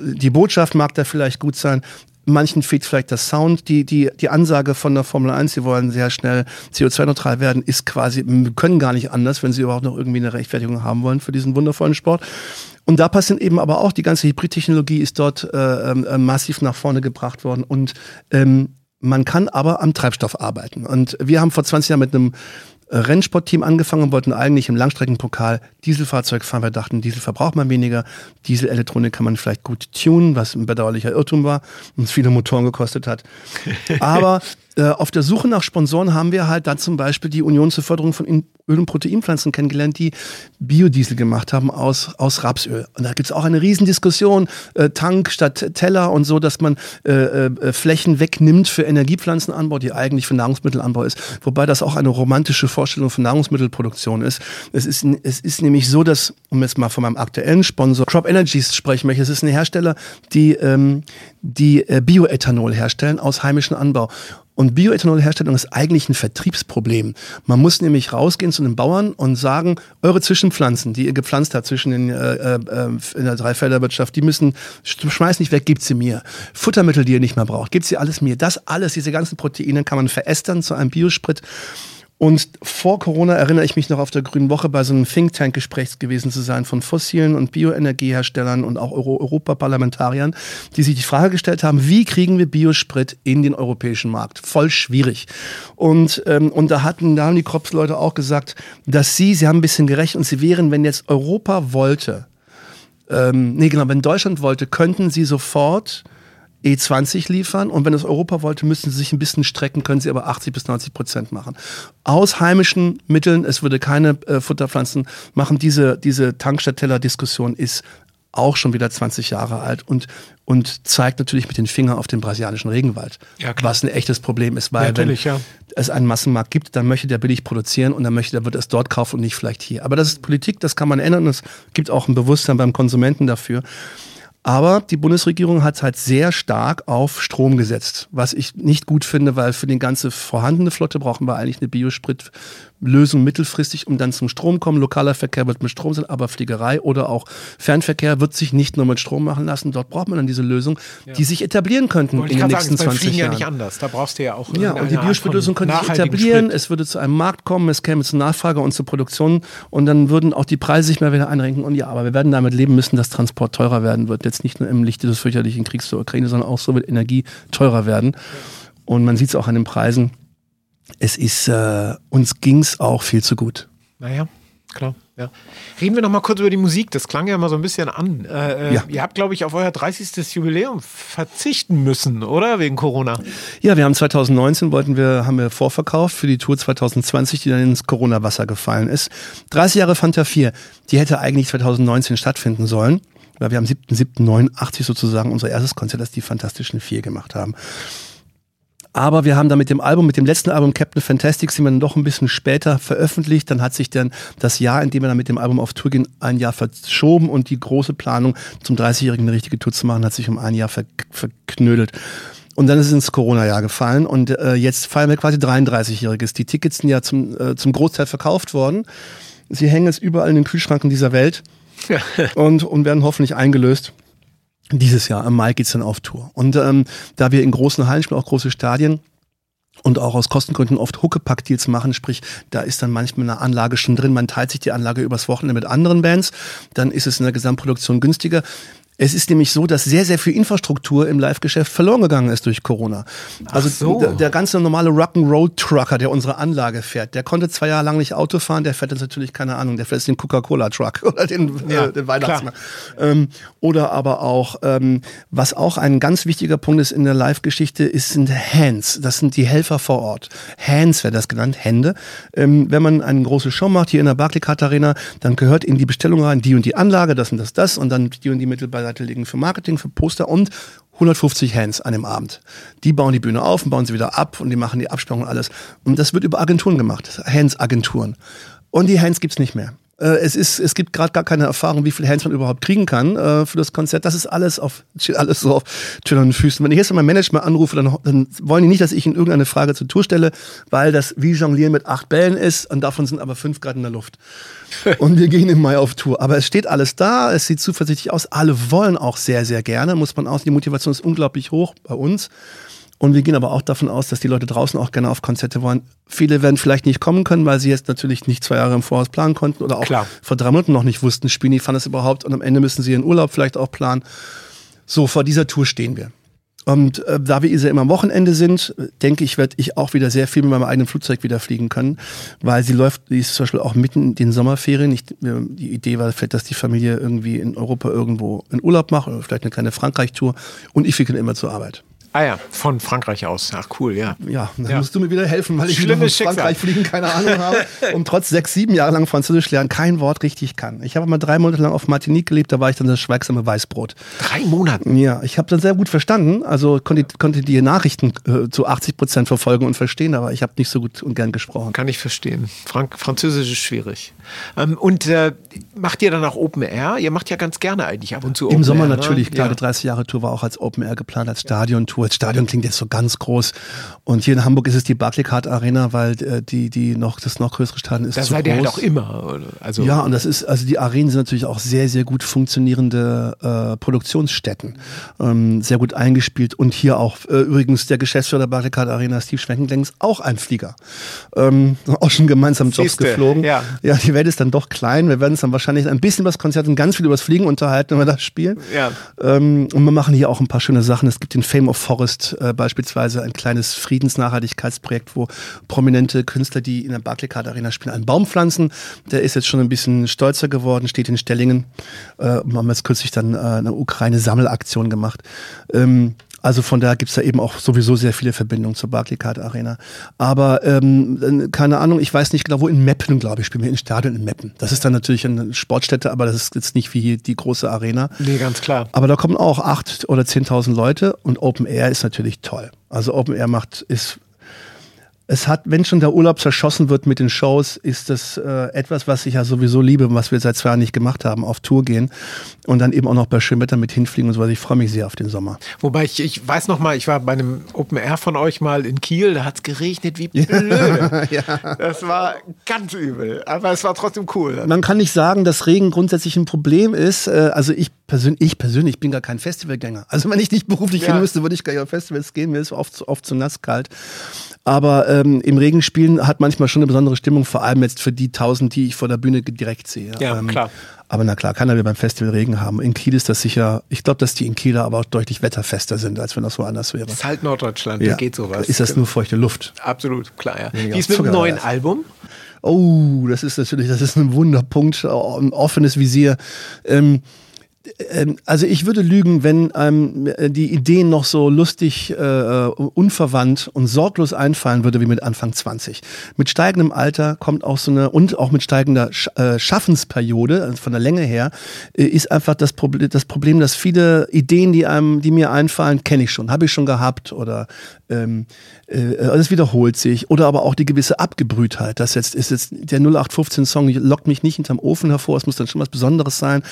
Die Botschaft mag da vielleicht gut sein. Manchen fehlt vielleicht das Sound. Die, die, die Ansage von der Formel 1, sie wollen sehr schnell CO2-neutral werden, ist quasi, können gar nicht anders, wenn sie überhaupt noch irgendwie eine Rechtfertigung haben wollen für diesen wundervollen Sport. Und da passiert eben aber auch, die ganze Hybridtechnologie ist dort äh, äh, massiv nach vorne gebracht worden und ähm, man kann aber am Treibstoff arbeiten. Und wir haben vor 20 Jahren mit einem Rennsportteam angefangen und wollten eigentlich im Langstreckenpokal Dieselfahrzeug fahren. Wir dachten, Diesel verbraucht man weniger, Dieselelektronik kann man vielleicht gut tunen, was ein bedauerlicher Irrtum war und es viele Motoren gekostet hat. Aber äh, auf der Suche nach Sponsoren haben wir halt dann zum Beispiel die Union zur Förderung von Öl- und Proteinpflanzen kennengelernt, die Biodiesel gemacht haben aus, aus Rapsöl. Und da gibt's auch eine Riesendiskussion, äh, Tank statt Teller und so, dass man äh, äh, Flächen wegnimmt für Energiepflanzenanbau, die eigentlich für Nahrungsmittelanbau ist. Wobei das auch eine romantische Vorstellung von Nahrungsmittelproduktion ist. Es ist, es ist nämlich so, dass, um jetzt mal von meinem aktuellen Sponsor Crop Energies sprechen möchte, es ist ein Hersteller, die, ähm, die äh, Bioethanol herstellen aus heimischem Anbau. Und Bioethanolherstellung ist eigentlich ein Vertriebsproblem. Man muss nämlich rausgehen zu den Bauern und sagen, eure Zwischenpflanzen, die ihr gepflanzt habt zwischen den äh, äh, in der Dreifelderwirtschaft, die müssen, schmeißt nicht weg, gibt sie mir. Futtermittel, die ihr nicht mehr braucht, gibt sie alles mir. Das alles, diese ganzen Proteine kann man verästern zu einem Biosprit. Und vor Corona erinnere ich mich noch auf der Grünen Woche bei so einem Think Tank Gespräch gewesen zu sein von fossilen und Bioenergieherstellern und auch Euro Europaparlamentariern, die sich die Frage gestellt haben, wie kriegen wir Biosprit in den europäischen Markt? Voll schwierig. Und, ähm, und da hatten, da haben die Krops-Leute auch gesagt, dass sie, sie haben ein bisschen gerechnet und sie wären, wenn jetzt Europa wollte, ähm, nee, genau, wenn Deutschland wollte, könnten sie sofort E20 liefern und wenn es Europa wollte, müssten sie sich ein bisschen strecken, können sie aber 80 bis 90 Prozent machen. Aus heimischen Mitteln, es würde keine äh, Futterpflanzen machen. Diese, diese Tankstellteller-Diskussion ist auch schon wieder 20 Jahre alt und, und zeigt natürlich mit den Fingern auf den brasilianischen Regenwald, ja, was ein echtes Problem ist, weil wenn ja. es einen Massenmarkt gibt, dann möchte der billig produzieren und dann möchte der wird es dort kaufen und nicht vielleicht hier. Aber das ist Politik, das kann man ändern und es gibt auch ein Bewusstsein beim Konsumenten dafür. Aber die Bundesregierung hat halt sehr stark auf Strom gesetzt, was ich nicht gut finde, weil für die ganze vorhandene Flotte brauchen wir eigentlich eine Biosprit Lösung mittelfristig, um dann zum Strom kommen. Lokaler Verkehr wird mit Strom sein, aber Fliegerei oder auch Fernverkehr wird sich nicht nur mit Strom machen lassen. Dort braucht man dann diese Lösung, ja. die sich etablieren könnten in den nächsten sagen, 20 Jahren. ja nicht anders. Da brauchst du ja auch Ja, und die Biospritlösung könnte sich etablieren. Sprit. Es würde zu einem Markt kommen, es käme zur Nachfrage und zur Produktion und dann würden auch die Preise sich mehr wieder einrenken. Und ja, aber wir werden damit leben müssen, dass Transport teurer werden wird. Jetzt nicht nur im Lichte des fürchterlichen Kriegs zur Ukraine, sondern auch so wird Energie teurer werden. Und man sieht es auch an den Preisen es ist, äh, uns ging es auch viel zu gut. Naja, klar. Ja. Reden wir noch mal kurz über die Musik. Das klang ja mal so ein bisschen an. Äh, äh Ja. Ihr habt, glaube ich, auf euer 30. Jubiläum verzichten müssen, oder? Wegen Corona. Ja, wir haben 2019 wollten wir, haben wir vorverkauft für die Tour 2020, die dann ins Corona-Wasser gefallen ist. 30 Jahre Fanta 4, die hätte eigentlich 2019 stattfinden sollen, weil wir am 7.7.89 sozusagen unser erstes Konzert als die Fantastischen Vier gemacht haben. Aber wir haben dann mit dem Album, mit dem letzten Album Captain Fantastic sind wir dann doch ein bisschen später veröffentlicht. Dann hat sich dann das Jahr, in dem wir dann mit dem Album auf Tour gehen, ein Jahr verschoben und die große Planung, zum 30-Jährigen eine richtige Tour zu machen, hat sich um ein Jahr ver verknödelt. Und dann ist es ins Corona-Jahr gefallen und äh, jetzt feiern wir quasi 33-Jähriges. Die Tickets sind ja zum, äh, zum Großteil verkauft worden. Sie hängen jetzt überall in den Kühlschranken dieser Welt und, und werden hoffentlich eingelöst. Dieses Jahr, im Mai geht's dann auf Tour. Und ähm, da wir in großen Hallen spielen, auch große Stadien, und auch aus Kostengründen oft Huckepack-Deals machen, sprich, da ist dann manchmal eine Anlage schon drin, man teilt sich die Anlage übers Wochenende mit anderen Bands, dann ist es in der Gesamtproduktion günstiger. Es ist nämlich so, dass sehr, sehr viel Infrastruktur im Live-Geschäft verloren gegangen ist durch Corona. Also so. der, der ganze normale Rock'n'Roll-Trucker, der unsere Anlage fährt, der konnte zwei Jahre lang nicht Auto fahren, der fährt jetzt natürlich, keine Ahnung, der fährt jetzt den Coca-Cola-Truck oder den, Ja, äh, den Weihnachtsmann. Ähm, oder aber auch, ähm, was auch ein ganz wichtiger Punkt ist in der Live-Geschichte, ist, sind Hands. Das sind die Helfer vor Ort. Hands wäre das genannt, Hände. Ähm, wenn man eine große Show macht hier in der Barclaycard Arena, dann gehört in die Bestellung rein die und die Anlage, das und das, das und dann die und die Mittel beiseite legen für Marketing, für Poster und 150 Hands an dem Abend. Die bauen die Bühne auf und bauen sie wieder ab und die machen die Absperrung und alles. Und das wird über Agenturen gemacht, Hands-Agenturen. Und die Hands gibt's nicht mehr. Äh, Es, ist, es gibt gerade gar keine Erfahrung, wie viel Hands man überhaupt kriegen kann äh, für das Konzert. Das ist alles auf alles so auf Tüllern und Füßen. Wenn ich jetzt mein Management anrufe, dann, dann wollen die nicht, dass ich ihnen irgendeine Frage zur Tour stelle, weil das wie Jonglieren mit acht Bällen ist und davon sind aber fünf gerade in der Luft. und wir gehen im Mai auf Tour. Aber es steht alles da, es sieht zuversichtlich aus. Alle wollen auch sehr, sehr gerne, muss man aus. Die Motivation ist unglaublich hoch bei uns. Und wir gehen aber auch davon aus, dass die Leute draußen auch gerne auf Konzerte wollen. Viele werden vielleicht nicht kommen können, weil sie jetzt natürlich nicht zwei Jahre im Voraus planen konnten oder auch Klar. vor drei Monaten noch nicht wussten, spielen die, fanden es überhaupt und am Ende müssen sie ihren Urlaub vielleicht auch planen. So, vor dieser Tour stehen wir. Und äh, da wir Isa immer am Wochenende sind, denke ich, werde ich auch wieder sehr viel mit meinem eigenen Flugzeug wieder fliegen können, weil sie läuft, die ist zum Beispiel auch mitten in den Sommerferien. Ich, die Idee war vielleicht, dass die Familie irgendwie in Europa irgendwo in Urlaub macht oder vielleicht eine kleine Frankreich-Tour und ich fliege dann immer zur Arbeit. Ah ja, von Frankreich aus. Ach cool, ja. Ja, dann Ja. musst du mir wieder helfen, weil ich wieder Schlimmes aus Frankreich fliegen keine Ahnung habe und trotz sechs, sieben Jahre lang Französisch lernen kein Wort richtig kann. Ich habe mal drei Monate lang auf Martinique gelebt, da war ich dann das schweigsame Weißbrot. Drei Monate. Ja, ich habe dann sehr gut verstanden, also konnte, konnte die Nachrichten äh, zu 80 Prozent verfolgen und verstehen, aber ich habe nicht so gut und gern gesprochen. Kann ich verstehen. Frank Französisch ist schwierig. Ähm, und äh, macht ihr dann auch Open Air? Ihr macht ja ganz gerne eigentlich ab und zu Im Open Sommer Air, natürlich, ne? klar, Ja. die 30 Jahre Tour war auch als Open Air geplant, als Stadion-Tour. Das Stadion klingt jetzt so ganz groß. Und hier in Hamburg ist es die Barclaycard Arena, weil äh, die, die noch, das noch größere Stadion ist Da zu seid ihr halt auch immer. oder? Also, Ja, und das ist, also die Arenen sind natürlich auch sehr, sehr gut funktionierende äh, Produktionsstätten. Ähm, sehr gut eingespielt. Und hier auch, äh, übrigens, der Geschäftsführer der Barricade Arena, Steve Schwenkenlengs, auch ein Flieger. Ähm, auch schon gemeinsam Jobs Siehste, geflogen. ja. ja, die Welt ist dann doch klein. Wir werden uns dann wahrscheinlich ein bisschen über das Konzert und ganz viel über das Fliegen unterhalten, wenn wir das spielen. Ja. Ähm, und wir machen hier auch ein paar schöne Sachen. Es gibt den Fame of Forest äh, beispielsweise, ein kleines Friedensnachhaltigkeitsprojekt, wo prominente Künstler, die in der Barclaycard Arena spielen, einen Baum pflanzen. Der ist jetzt schon ein bisschen stolzer geworden, steht in Stellingen. Äh, haben jetzt kürzlich dann äh, eine Ukraine-Sammelaktion gemacht. Ähm, also von daher gibt's da eben auch sowieso sehr viele Verbindungen zur Barclaycard Arena. Aber ähm, keine Ahnung, ich weiß nicht genau, wo in Meppen, glaube ich, spielen wir in Stadion in Meppen. Das ist dann natürlich eine Sportstätte, aber das ist jetzt nicht wie hier die große Arena. Nee, ganz klar. Aber da kommen auch acht oder 10.000 Leute und Open Air ist natürlich toll. Also Open Air macht, ist, es hat, wenn schon der Urlaub zerschossen wird mit den Shows, ist das äh, etwas, was ich ja sowieso liebe, was wir seit zwei Jahren nicht gemacht haben, auf Tour gehen und dann eben auch noch bei schönem Wetter mit hinfliegen und so weiter. Ich freue mich sehr auf den Sommer. Wobei ich, ich weiß noch mal, ich war bei einem Open Air von euch mal in Kiel, da hat es geregnet wie blöde. Das war ganz übel, aber es war trotzdem cool. Man kann nicht sagen, dass Regen grundsätzlich ein Problem ist. Äh, Also ich persönlich, ich persönlich bin gar kein Festivalgänger. Also wenn ich nicht beruflich ja. hin müsste, würde ich gar nicht auf Festivals gehen. Mir ist oft, oft zu nass kalt. Aber ähm, im Regen spielen hat manchmal schon eine besondere Stimmung, vor allem jetzt für die tausend, die ich vor der Bühne direkt sehe. Ja, ähm, klar. Aber na klar, keiner will beim Festival Regen haben. In Kiel ist das sicher, ich glaube, dass die in Kiel aber auch deutlich wetterfester sind, als wenn das woanders wäre. Das ist halt Norddeutschland, ja. da geht sowas. Ist das nur feuchte Luft? Absolut, klar, ja. Wie ist mit dem neuen Album? Oh, das ist natürlich, das ist ein Wunderpunkt, ein offenes Visier. Ähm, also ich würde lügen, wenn einem ähm, die Ideen noch so lustig, äh, äh, unverwandt und sorglos einfallen würde wie mit Anfang 20. Mit steigendem Alter kommt auch so eine, und auch mit steigender äh, Schaffensperiode, also von der Länge her, äh, ist einfach das, Proble das Problem, dass viele Ideen, die einem, die mir einfallen, kenne ich schon, habe ich schon gehabt oder ähm, äh, es wiederholt sich oder aber auch die gewisse Abgebrühtheit. Das jetzt ist jetzt der 0815 Song lockt mich nicht hinterm Ofen hervor, es muss dann schon was Besonderes sein.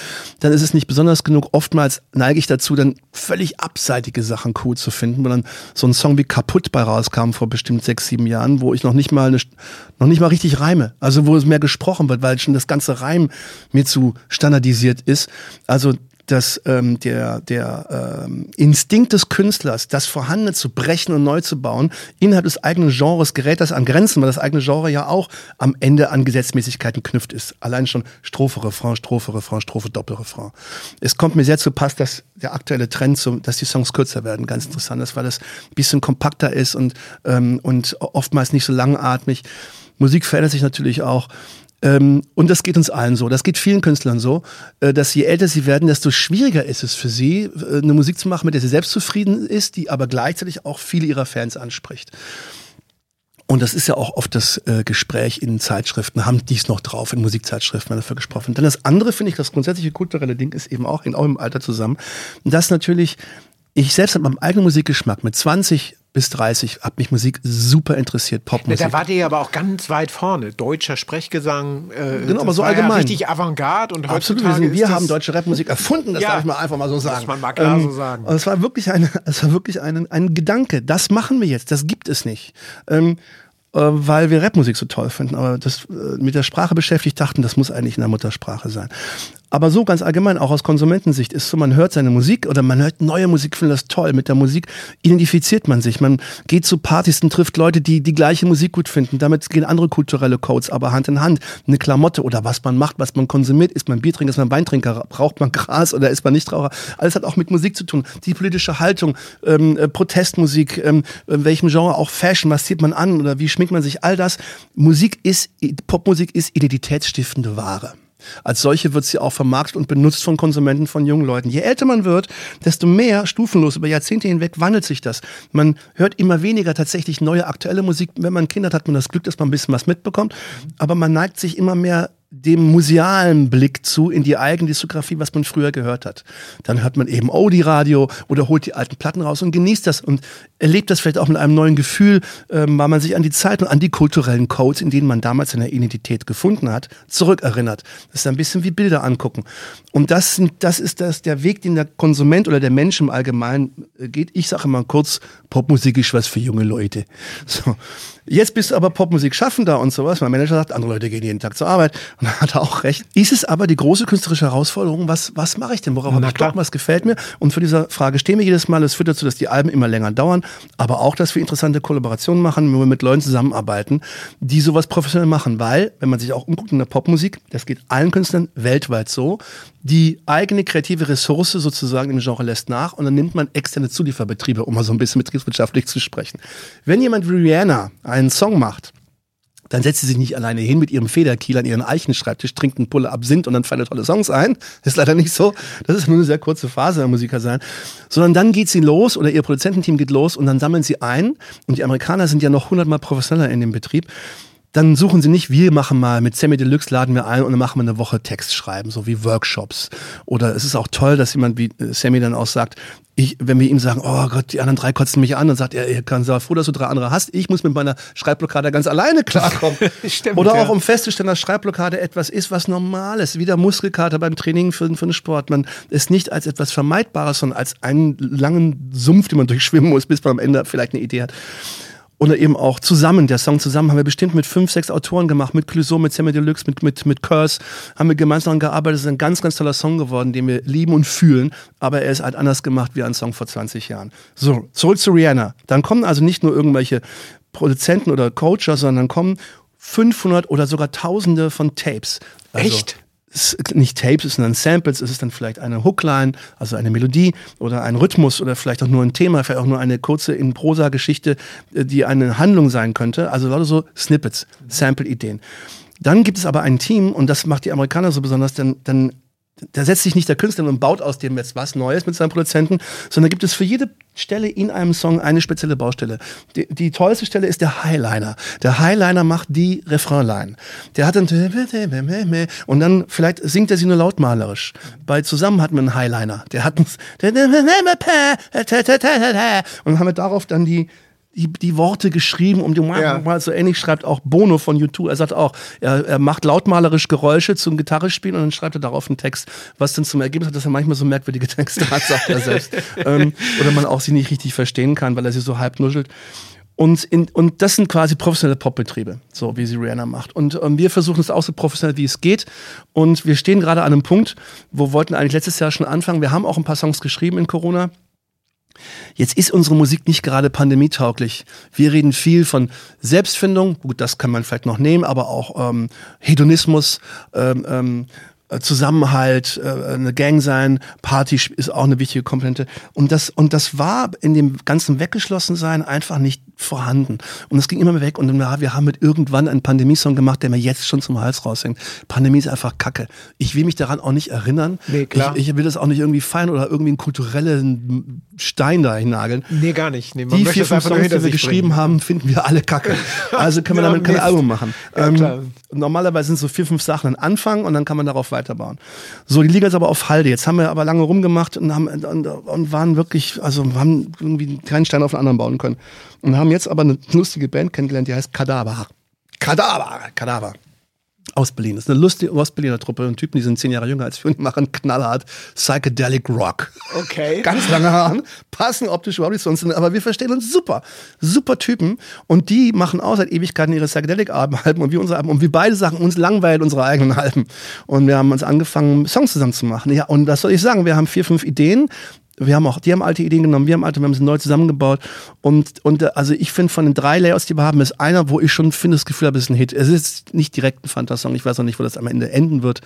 Dann ist es nicht besonders genug. Oftmals neige ich dazu, dann völlig abseitige Sachen cool zu finden, wo dann so ein Song wie Kaputt bei rauskam vor bestimmt sechs, sieben Jahren, wo ich noch nicht mal eine, noch nicht mal richtig reime. Also wo es mehr gesprochen wird, weil schon das ganze Reim mir zu standardisiert ist. Also dass ähm, der, der ähm, Instinkt des Künstlers, das Vorhandene zu brechen und neu zu bauen, innerhalb des eigenen Genres gerät das an Grenzen, weil das eigene Genre ja auch am Ende an Gesetzmäßigkeiten knüpft ist. Allein schon Strophe, Refrain, Strophe, Refrain, Strophe, Doppelrefrain. Es kommt mir sehr zu Pass, dass der aktuelle Trend, so, dass die Songs kürzer werden, ganz interessant ist, weil das ein bisschen kompakter ist und, ähm, und oftmals nicht so langatmig. Musik verändert sich natürlich auch. Ähm, und das geht uns allen so, das geht vielen Künstlern so, äh, dass je älter sie werden, desto schwieriger ist es für sie, äh, eine Musik zu machen, mit der sie selbst zufrieden ist, die aber gleichzeitig auch viele ihrer Fans anspricht. Und das ist ja auch oft das äh, Gespräch in Zeitschriften, haben dies noch drauf, in Musikzeitschriften, wenn dafür gesprochen. Dann das andere, finde ich, das grundsätzliche kulturelle Ding ist eben auch, hängt auch im Alter zusammen, dass natürlich ich selbst mit meinem eigenen Musikgeschmack mit 20 bis 30 hat mich Musik super interessiert, Popmusik. Ja, da war ihr aber auch ganz weit vorne. Deutscher Sprechgesang. Äh, genau, aber so allgemein. Ja richtig Avantgarde und Absolut, wir, sind, wir haben deutsche Rapmusik erfunden, das ja, darf ich mal einfach mal so sagen. Muss man mal klar ähm, so sagen. Und es war wirklich, eine, es war wirklich ein, ein Gedanke, das machen wir jetzt, das gibt es nicht. Ähm, äh, weil wir Rapmusik so toll finden, aber das äh, mit der Sprache beschäftigt dachten, das muss eigentlich in der Muttersprache sein. Aber so ganz allgemein, auch aus Konsumentensicht, ist so, man hört seine Musik oder man hört neue Musik, findet das toll. Mit der Musik identifiziert man sich. Man geht zu Partys und trifft Leute, die die gleiche Musik gut finden. Damit gehen andere kulturelle Codes aber Hand in Hand. Eine Klamotte oder was man macht, was man konsumiert. Ist man Biertrinker, ist man Weintrinker, braucht man Gras oder ist man Nichtraucher? Alles hat auch mit Musik zu tun. Die politische Haltung, ähm, äh, Protestmusik, ähm, in welchem Genre auch Fashion, was zieht man an oder wie schminkt man sich, all das. Musik ist, Popmusik ist identitätsstiftende Ware. Als solche wird sie auch vermarktet und benutzt von Konsumenten, von jungen Leuten. Je älter man wird, desto mehr, stufenlos, über Jahrzehnte hinweg, wandelt sich das. Man hört immer weniger tatsächlich neue aktuelle Musik. Wenn man Kinder hat, hat man das Glück, dass man ein bisschen was mitbekommt. Aber man neigt sich immer mehr dem musealen Blick zu in die eigene Diskografie, was man früher gehört hat. Dann hört man eben Audi-Radio oder holt die alten Platten raus und genießt das und erlebt das vielleicht auch mit einem neuen Gefühl, ähm, weil man sich an die Zeit und an die kulturellen Codes, in denen man damals seine Identität gefunden hat, zurückerinnert. Das ist ein bisschen wie Bilder angucken. Und das, sind, das ist das, der Weg, den der Konsument oder der Mensch im Allgemeinen äh, geht. Ich sage immer kurz, Popmusik ist was für junge Leute. So. Jetzt bist du aber Popmusik schaffender und sowas. Mein Manager sagt, andere Leute gehen jeden Tag zur Arbeit. Und da hat er auch recht. Ist es aber die große künstlerische Herausforderung, was, was mache ich denn? Worauf habe ich Bock? Was gefällt mir? Und für diese Frage stehen wir jedes Mal. Es führt dazu, dass die Alben immer länger dauern. Aber auch, dass wir interessante Kollaborationen machen, wo wir mit Leuten zusammenarbeiten, die sowas professionell machen. Weil, wenn man sich auch umguckt in der Popmusik, das geht allen Künstlern weltweit so, die eigene kreative Ressource sozusagen im Genre lässt nach und dann nimmt man externe Zulieferbetriebe, um mal so ein bisschen betriebswirtschaftlich zu sprechen. Wenn jemand wie Rihanna einen Song macht, dann setzt sie sich nicht alleine hin mit ihrem Federkiel an ihren Eichenschreibtisch, trinkt einen Pulle Absinth und dann fallen tolle Songs ein. Das ist leider nicht so. Das ist nur eine sehr kurze Phase der Musiker sein. Sondern dann geht sie los oder ihr Produzententeam geht los und dann sammeln sie ein. Und die Amerikaner sind ja noch hundertmal professioneller in dem Betrieb dann suchen sie nicht, wir machen mal mit Sammy Deluxe laden wir ein und dann machen wir eine Woche Text schreiben, so wie Workshops. Oder es ist auch toll, dass jemand wie äh, Sammy dann auch sagt, ich, wenn wir ihm sagen, oh Gott, die anderen drei kotzen mich an, dann sagt er, ihr kann sei froh, dass du drei andere hast. Ich muss mit meiner Schreibblockade ganz alleine klarkommen. Stimmt, Oder auch ja. um festzustellen, dass Schreibblockade etwas ist, was normal ist, wie der Muskelkater beim Training für, für den Sport. Man ist nicht als etwas Vermeidbares, sondern als einen langen Sumpf, den man durchschwimmen muss, bis man am Ende vielleicht eine Idee hat. Oder eben auch zusammen, der Song zusammen haben wir bestimmt mit fünf, sechs Autoren gemacht, mit Clouseau, mit Sammy Deluxe, mit, mit, mit Curse, haben wir gemeinsam gearbeitet. Es ist ein ganz, ganz toller Song geworden, den wir lieben und fühlen, aber er ist halt anders gemacht wie ein Song vor 20 Jahren. So, zurück zu Rihanna. Dann kommen also nicht nur irgendwelche Produzenten oder Coacher, sondern kommen 500 oder sogar Tausende von Tapes. Also, Echt? Nicht Tapes, sondern Samples, es ist dann vielleicht eine Hookline, also eine Melodie oder ein Rhythmus oder vielleicht auch nur ein Thema, vielleicht auch nur eine kurze in Prosa-Geschichte, äh, die eine Handlung sein könnte. Also lauter so Snippets, Sample-Ideen. Dann gibt es aber ein Team, und das macht die Amerikaner so besonders, denn dann da setzt sich nicht der Künstler und baut aus dem jetzt was Neues mit seinem Produzenten, sondern gibt es für jede Stelle in einem Song eine spezielle Baustelle. Die, die tollste Stelle ist der Highliner. Der Highliner macht die Refrainline. Der hat dann und dann vielleicht singt er sie nur lautmalerisch. Bei Zusammen hat man einen Highliner. Der hat und haben wir darauf dann die die, die Worte geschrieben, um die ja. so ähnlich schreibt auch Bono von YouTube. Er sagt auch, er, er macht lautmalerisch Geräusche zum Gitarrespielen und dann schreibt er darauf einen Text, was dann zum Ergebnis hat, dass er manchmal so merkwürdige Texte hat, sagt er selbst. ähm, oder man auch sie nicht richtig verstehen kann, weil er sie so halb nuschelt. Und, in, und das sind quasi professionelle Popbetriebe, so wie sie Rihanna macht. Und ähm, wir versuchen es auch so professionell, wie es geht. Und wir stehen gerade an einem Punkt, wo wollten eigentlich letztes Jahr schon anfangen. Wir haben auch ein paar Songs geschrieben in Corona. Jetzt ist unsere Musik nicht gerade pandemietauglich. Wir reden viel von Selbstfindung, gut, das kann man vielleicht noch nehmen, aber auch ähm, Hedonismus, ähm, ähm, äh, Zusammenhalt, äh, eine Gang sein, Party ist auch eine wichtige Komponente. Und das, und das war in dem ganzen Weggeschlossensein einfach nicht vorhanden. Und es ging immer mehr weg. Und dann, wir haben mit irgendwann einen Pandemie-Song gemacht, der mir jetzt schon zum Hals raushängt. Pandemie ist einfach Kacke. Ich will mich daran auch nicht erinnern. Nee, klar. Ich, ich will das auch nicht irgendwie feiern oder irgendwie einen kulturellen Stein da hinnageln. Nee, gar nicht. Nee, die vier, fünf Songs, die wir geschrieben bringen. haben, finden wir alle Kacke. Also können wir ja, damit kein Album machen. Ja, ähm, normalerweise sind so vier, fünf Sachen ein Anfang und dann kann man darauf weiterbauen. So, die Liga ist aber auf Halde. Jetzt haben wir aber lange rumgemacht und haben und, und waren wirklich, also haben irgendwie keinen Stein auf den anderen bauen können. Und haben jetzt aber eine lustige Band kennengelernt, die heißt Kadaver. Kadaver, Kadaver aus Berlin. Das ist eine lustige Ostberliner Truppe und Typen, die sind zehn Jahre jünger als wir und machen knallhart Psychedelic Rock. Okay. Ganz lange Haaren, passen optisch überhaupt nicht zu uns, aber wir verstehen uns super. Super Typen. Und die machen auch seit Ewigkeiten ihre Psychedelic-Alben und wir unsere Alben. Und wir beide sagen, uns langweilt unsere eigenen Alben. Und wir haben uns angefangen, Songs zusammen zu machen. Ja, und das soll ich sagen, wir haben vier, fünf Ideen wir haben auch, die haben alte Ideen genommen, wir haben alte, wir haben sie neu zusammengebaut. Und, und äh, also ich finde, von den drei Layouts, die wir haben, ist einer, wo ich schon finde, das Gefühl habe, es ist ein Hit. Es ist nicht direkt ein Fantasong, ich weiß auch nicht, wo das am Ende enden wird,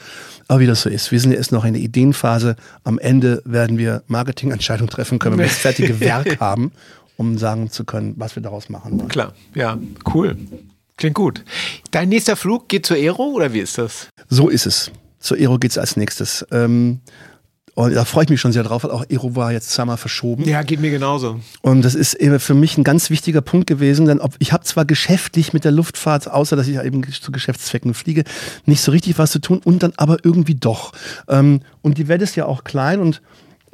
aber wie das so ist. Wir sind jetzt noch in der Ideenphase. Am Ende werden wir Marketingentscheidungen treffen können, wenn wir das fertige Werk haben, um sagen zu können, was wir daraus machen wollen. Klar, ja, cool. Klingt gut. Dein nächster Flug geht zur Aero oder wie ist das? So ist es. Zur Aero geht es als nächstes. Ähm, und da freue ich mich schon sehr drauf, weil auch Ero war jetzt zweimal verschoben. Ja, geht mir genauso. Und das ist eben für mich ein ganz wichtiger Punkt gewesen, denn ob, ich habe zwar geschäftlich mit der Luftfahrt, außer dass ich eben zu Geschäftszwecken fliege, nicht so richtig was zu tun und dann aber irgendwie doch. Ähm, und die Welt ist ja auch klein und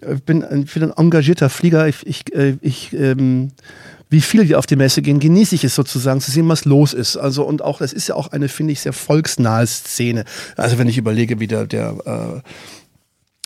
ich äh, bin, ich bin ein engagierter Flieger. Ich, ich, äh, ich ähm, wie viele, die auf die Messe gehen, genieße ich es sozusagen zu sehen, was los ist. Also und auch, das ist ja auch eine, finde ich, sehr volksnahe Szene. Also wenn ich überlege, wie der, der äh,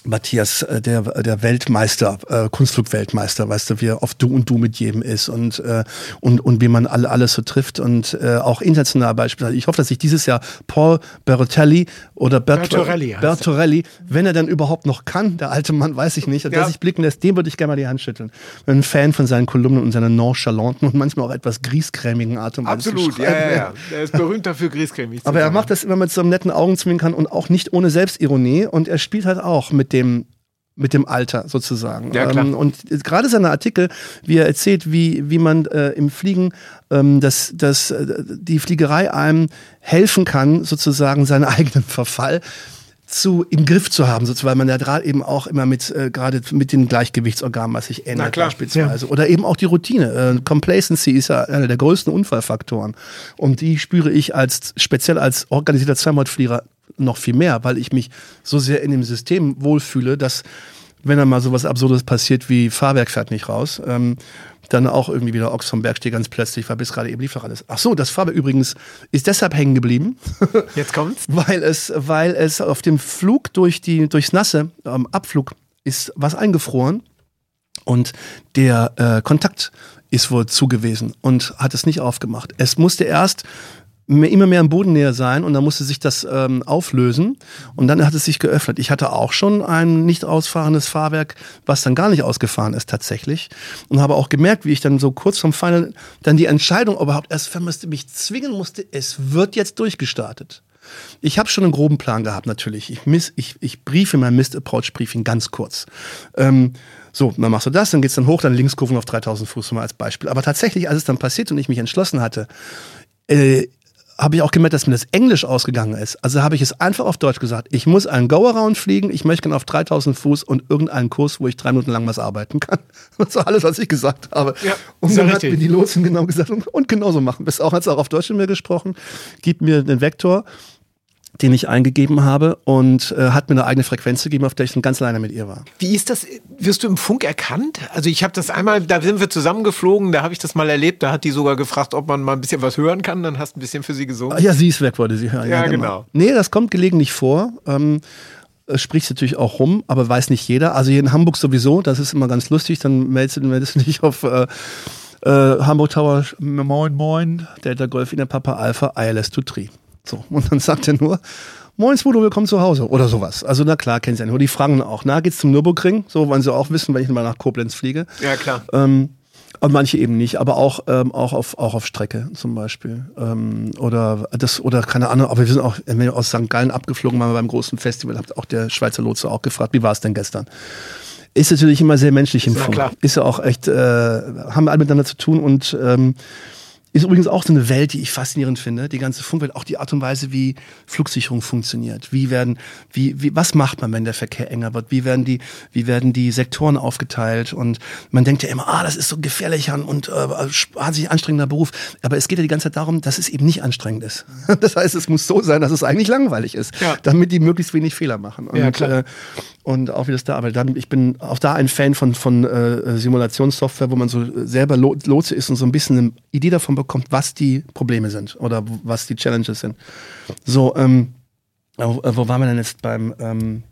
Matthias, äh, der, der Weltmeister, äh, Kunstflugweltmeister, weißt du, wie er auf Du und Du mit jedem ist und, äh, und, und wie man alle, alles so trifft und äh, auch international beispielsweise. Ich hoffe, dass ich dieses Jahr Paul Bertelli oder Bert Bertorelli, Bertorelli wenn er dann überhaupt noch kann, der alte Mann, weiß ich nicht, ja. der sich blicken lässt, dem würde ich gerne mal die Hand schütteln. Bin ein Fan von seinen Kolumnen und seiner nonchalanten und manchmal auch etwas griescremigen Art und Weise. Absolut, ja, ja, ja. Er ist berühmt dafür, griescremig zu Aber er macht das immer mit so einem netten Augenzwinkern und auch nicht ohne Selbstironie und er spielt halt auch mit dem mit dem Alter sozusagen. Ja, klar. Ähm, und gerade seine Artikel, wie er erzählt, wie, wie man äh, im Fliegen, ähm, dass, dass äh, die Fliegerei einem helfen kann, sozusagen seinen eigenen Verfall zu im Griff zu haben, sozusagen, weil man ja gerade eben auch immer mit äh, gerade mit den Gleichgewichtsorganen, was sich ändert klar, beispielsweise, ja. oder eben auch die Routine. Äh, Complacency ist ja einer der größten Unfallfaktoren und die spüre ich als speziell als organisierter Zweimalflieger noch viel mehr, weil ich mich so sehr in dem System wohlfühle, dass wenn dann mal so was Absurdes passiert wie Fahrwerk fährt nicht raus, ähm, dann auch irgendwie wieder Ochs vom Berg steht ganz plötzlich, weil bis gerade eben Lieferrad ist. Ach so, das Fahrwerk übrigens ist deshalb hängen geblieben. Jetzt kommt's. weil es, weil es auf dem Flug durch die, durchs Nasse, am Abflug, ist was eingefroren und der äh, Kontakt ist wohl zugewiesen und hat es nicht aufgemacht. Es musste erst mehr, immer mehr im Bodennähe sein und dann musste sich das ähm, auflösen und dann hat es sich geöffnet. Ich hatte auch schon ein nicht ausfahrendes Fahrwerk, was dann gar nicht ausgefahren ist tatsächlich und habe auch gemerkt, wie ich dann so kurz vom Final dann die Entscheidung überhaupt erst vermisste, mich zwingen musste, es wird jetzt durchgestartet. Ich habe schon einen groben Plan gehabt, natürlich. Ich, miss, ich, ich briefe mein Mist-Approach-Briefing ganz kurz. Ähm, so, dann machst du das, dann geht's dann hoch, dann Linkskurven auf 3000 Fuß mal als Beispiel. Aber tatsächlich, als es dann passiert und ich mich entschlossen hatte, äh, habe ich auch gemerkt, dass mir das Englisch ausgegangen ist. Also habe ich es einfach auf Deutsch gesagt. Ich muss einen Go-Around fliegen, ich möchte gerne auf 3000 Fuß und irgendeinen Kurs, wo ich drei Minuten lang was arbeiten kann. Das war alles, was ich gesagt habe. Ja, und dann hat mir die Lotsen genau gesagt, und, und genauso machen. Bis auch hat es auch auf Deutsch mit mir gesprochen. Gib mir den Vektor den ich eingegeben habe und äh, hat mir eine eigene Frequenz gegeben, auf der ich dann ganz alleine mit ihr war. Wie ist das? Wirst du im Funk erkannt? Also ich habe das einmal, da sind wir zusammengeflogen, da habe ich das mal erlebt, da hat die sogar gefragt, ob man mal ein bisschen was hören kann, dann hast du ein bisschen für sie gesungen. Ja, sie ist weg, wollte sie hören. Ja, ja genau. genau. Nee, das kommt gelegentlich vor. Ähm, spricht natürlich auch rum, aber weiß nicht jeder. Also hier in Hamburg sowieso, das ist immer ganz lustig, dann meldest, meldest du dich auf äh, äh, Hamburg Tower, moin moin, Delta Golf in der Papa Alpha, ILS to Tree. So, und dann sagt er nur, Moin Spudo, willkommen zu Hause oder sowas. Also na klar, kennen sie ja nur. Die fragen auch, na, geht's zum Nürburgring? So wollen sie auch wissen, wenn ich mal nach Koblenz fliege. Ja, klar. Ähm, und manche eben nicht, aber auch, ähm, auch, auf, auch auf Strecke zum Beispiel. Ähm, oder das, oder keine Ahnung, aber wir sind auch wenn wir aus St. Gallen abgeflogen, waren wir beim großen Festival, hat auch der Schweizer Lotse auch gefragt, wie war es denn gestern? Ist natürlich immer sehr menschlich im Funk. Ist ja auch echt, äh, haben wir alle miteinander zu tun und ähm, ist übrigens auch so eine Welt, die ich faszinierend finde, die ganze Funkwelt, auch die Art und Weise, wie Flugsicherung funktioniert. Wie werden, wie, wie, was macht man, wenn der Verkehr enger wird? Wie werden die, wie werden die Sektoren aufgeteilt? Und man denkt ja immer, ah, das ist so gefährlicher und äh, wahnsinnig anstrengender Beruf. Aber es geht ja die ganze Zeit darum, dass es eben nicht anstrengend ist. Das heißt, es muss so sein, dass es eigentlich langweilig ist, ja. damit die möglichst wenig Fehler machen. Und, ja, klar. Äh, und auch wie das da arbeitet. Dann, ich bin auch da ein Fan von, von äh, Simulationssoftware, wo man so selber Lotse ist und so ein bisschen eine Idee davon bekommt, was die Probleme sind oder was die Challenges sind. So, ähm, wo, äh, wo waren wir denn jetzt beim, ähm,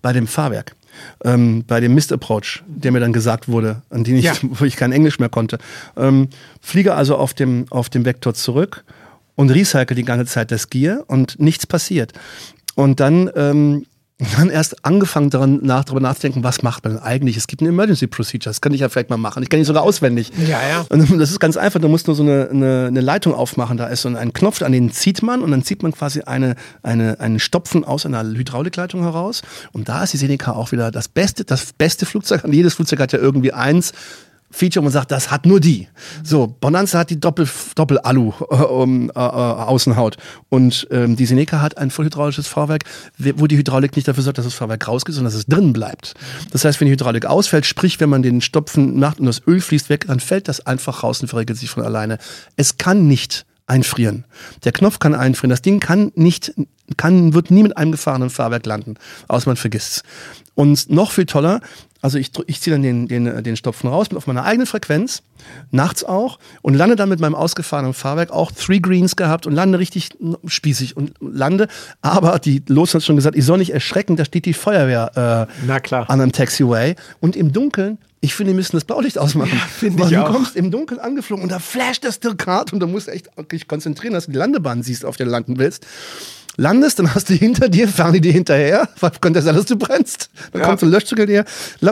bei dem Fahrwerk? Ähm, bei dem Mist Approach, der mir dann gesagt wurde, an den ich, ja. wo ich kein Englisch mehr konnte. Ähm, fliege also auf dem, auf dem Vektor zurück und recycle die ganze Zeit das Gear und nichts passiert. Und dann ähm, und dann erst angefangen daran nach, darüber nachzudenken, was macht man denn eigentlich? Es gibt eine Emergency Procedure, das könnte ich ja vielleicht mal machen. Ich kenne die sogar auswendig. Ja, ja. Und das ist ganz einfach, du musst nur so eine, eine, eine Leitung aufmachen, da ist so ein Knopf, an den zieht man und dann zieht man quasi eine, eine, einen Stopfen aus einer Hydraulikleitung heraus. Und da ist die Seneca auch wieder das beste, das beste Flugzeug. Jedes Flugzeug hat ja irgendwie eins Feature und sagt, das hat nur die. So, Bonanza hat die Doppel, Doppel-Alu äh, äh, äh, Außenhaut. Und ähm, die Seneca hat ein vollhydraulisches Fahrwerk, wo die Hydraulik nicht dafür sorgt, dass das Fahrwerk rausgeht, sondern dass es drin bleibt. Das heißt, wenn die Hydraulik ausfällt, sprich, wenn man den Stopfen macht und das Öl fließt weg, dann fällt das einfach raus und verregelt sich von alleine. Es kann nicht einfrieren. Der Knopf kann einfrieren. Das Ding kann nicht, kann, wird nie mit einem gefahrenen Fahrwerk landen, außer man vergisst Und noch viel toller, also ich, ich ziehe dann den, den, den Stopfen raus, bin auf meiner eigenen Frequenz, nachts auch, und lande dann mit meinem ausgefahrenen Fahrwerk auch Three Greens gehabt und lande richtig spießig und lande. Aber die Los hat schon gesagt, ich soll nicht erschrecken, da steht die Feuerwehr äh, Na klar. an einem Taxiway. Und im Dunkeln ich finde, die müssen das Blaulicht ausmachen. Ja, finde ich du auch. kommst im Dunkeln angeflogen und da flasht das Dirkat und du musst echt dich konzentrieren, dass du die Landebahn siehst, auf der du landen willst landest, dann hast du hinter dir, fahren die dir hinterher, weil könnte sein, dass du brennst. Dann ja. kommt so ein Löschzug dir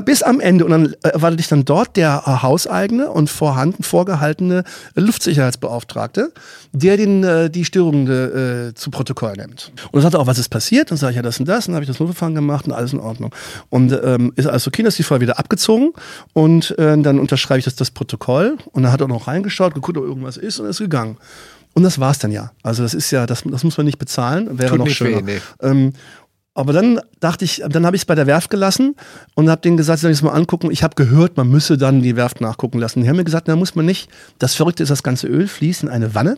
bis am Ende und dann erwartet dich dann dort der äh, hauseigene und vorhanden, vorgehaltene Luftsicherheitsbeauftragte, der den, äh, die Störungen äh, zu Protokoll nimmt. Und dann sagt er auch, was ist passiert? Dann sage ich, ja, das und das. Und dann habe ich das Notverfahren gemacht und alles in Ordnung. Und ähm, ist alles okay, dass die Feuer wieder abgezogen und äh, dann unterschreibe ich das, das Protokoll und dann hat er noch reingeschaut, geguckt, ob irgendwas ist und ist gegangen. Und das war's dann ja. Also das ist ja, das, das muss man nicht bezahlen, wäre Tut noch schöner. Weh, nee. ähm, aber dann dachte ich, dann habe ich es bei der Werft gelassen und habe denen gesagt, sie sollen es mal angucken. Ich habe gehört, man müsse dann die Werft nachgucken lassen. Die haben mir gesagt, da muss man nicht. Das Verrückte ist, das ganze Öl fließt in eine Wanne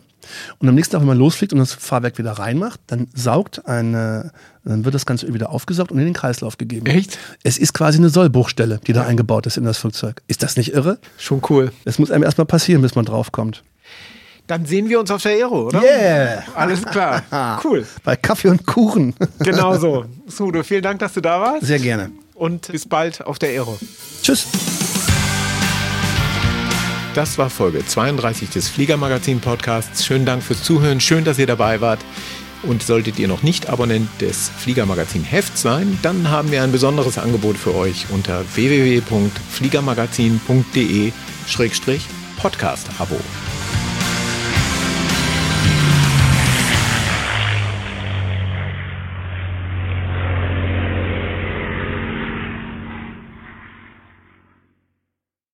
und am nächsten Tag, wenn man losfliegt und das Fahrwerk wieder reinmacht, dann saugt eine, dann wird das ganze Öl wieder aufgesaugt und in den Kreislauf gegeben. Echt? Es ist quasi eine Sollbruchstelle, die da eingebaut ist in das Flugzeug. Ist das nicht irre? Schon cool. Es muss einem erstmal passieren, bis man draufkommt. Dann sehen wir uns auf der Aero, oder? Yeah! Alles klar. Cool. Bei Kaffee und Kuchen. Genau so. Sudo, vielen Dank, dass du da warst. Sehr gerne. Und bis bald auf der Aero. Tschüss. Das war Folge 32 des Fliegermagazin Podcasts. Schönen Dank fürs Zuhören. Schön, dass ihr dabei wart. Und solltet ihr noch nicht Abonnent des Fliegermagazin Heft sein, dann haben wir ein besonderes Angebot für euch unter www.fliegermagazin.de-podcast-Abo.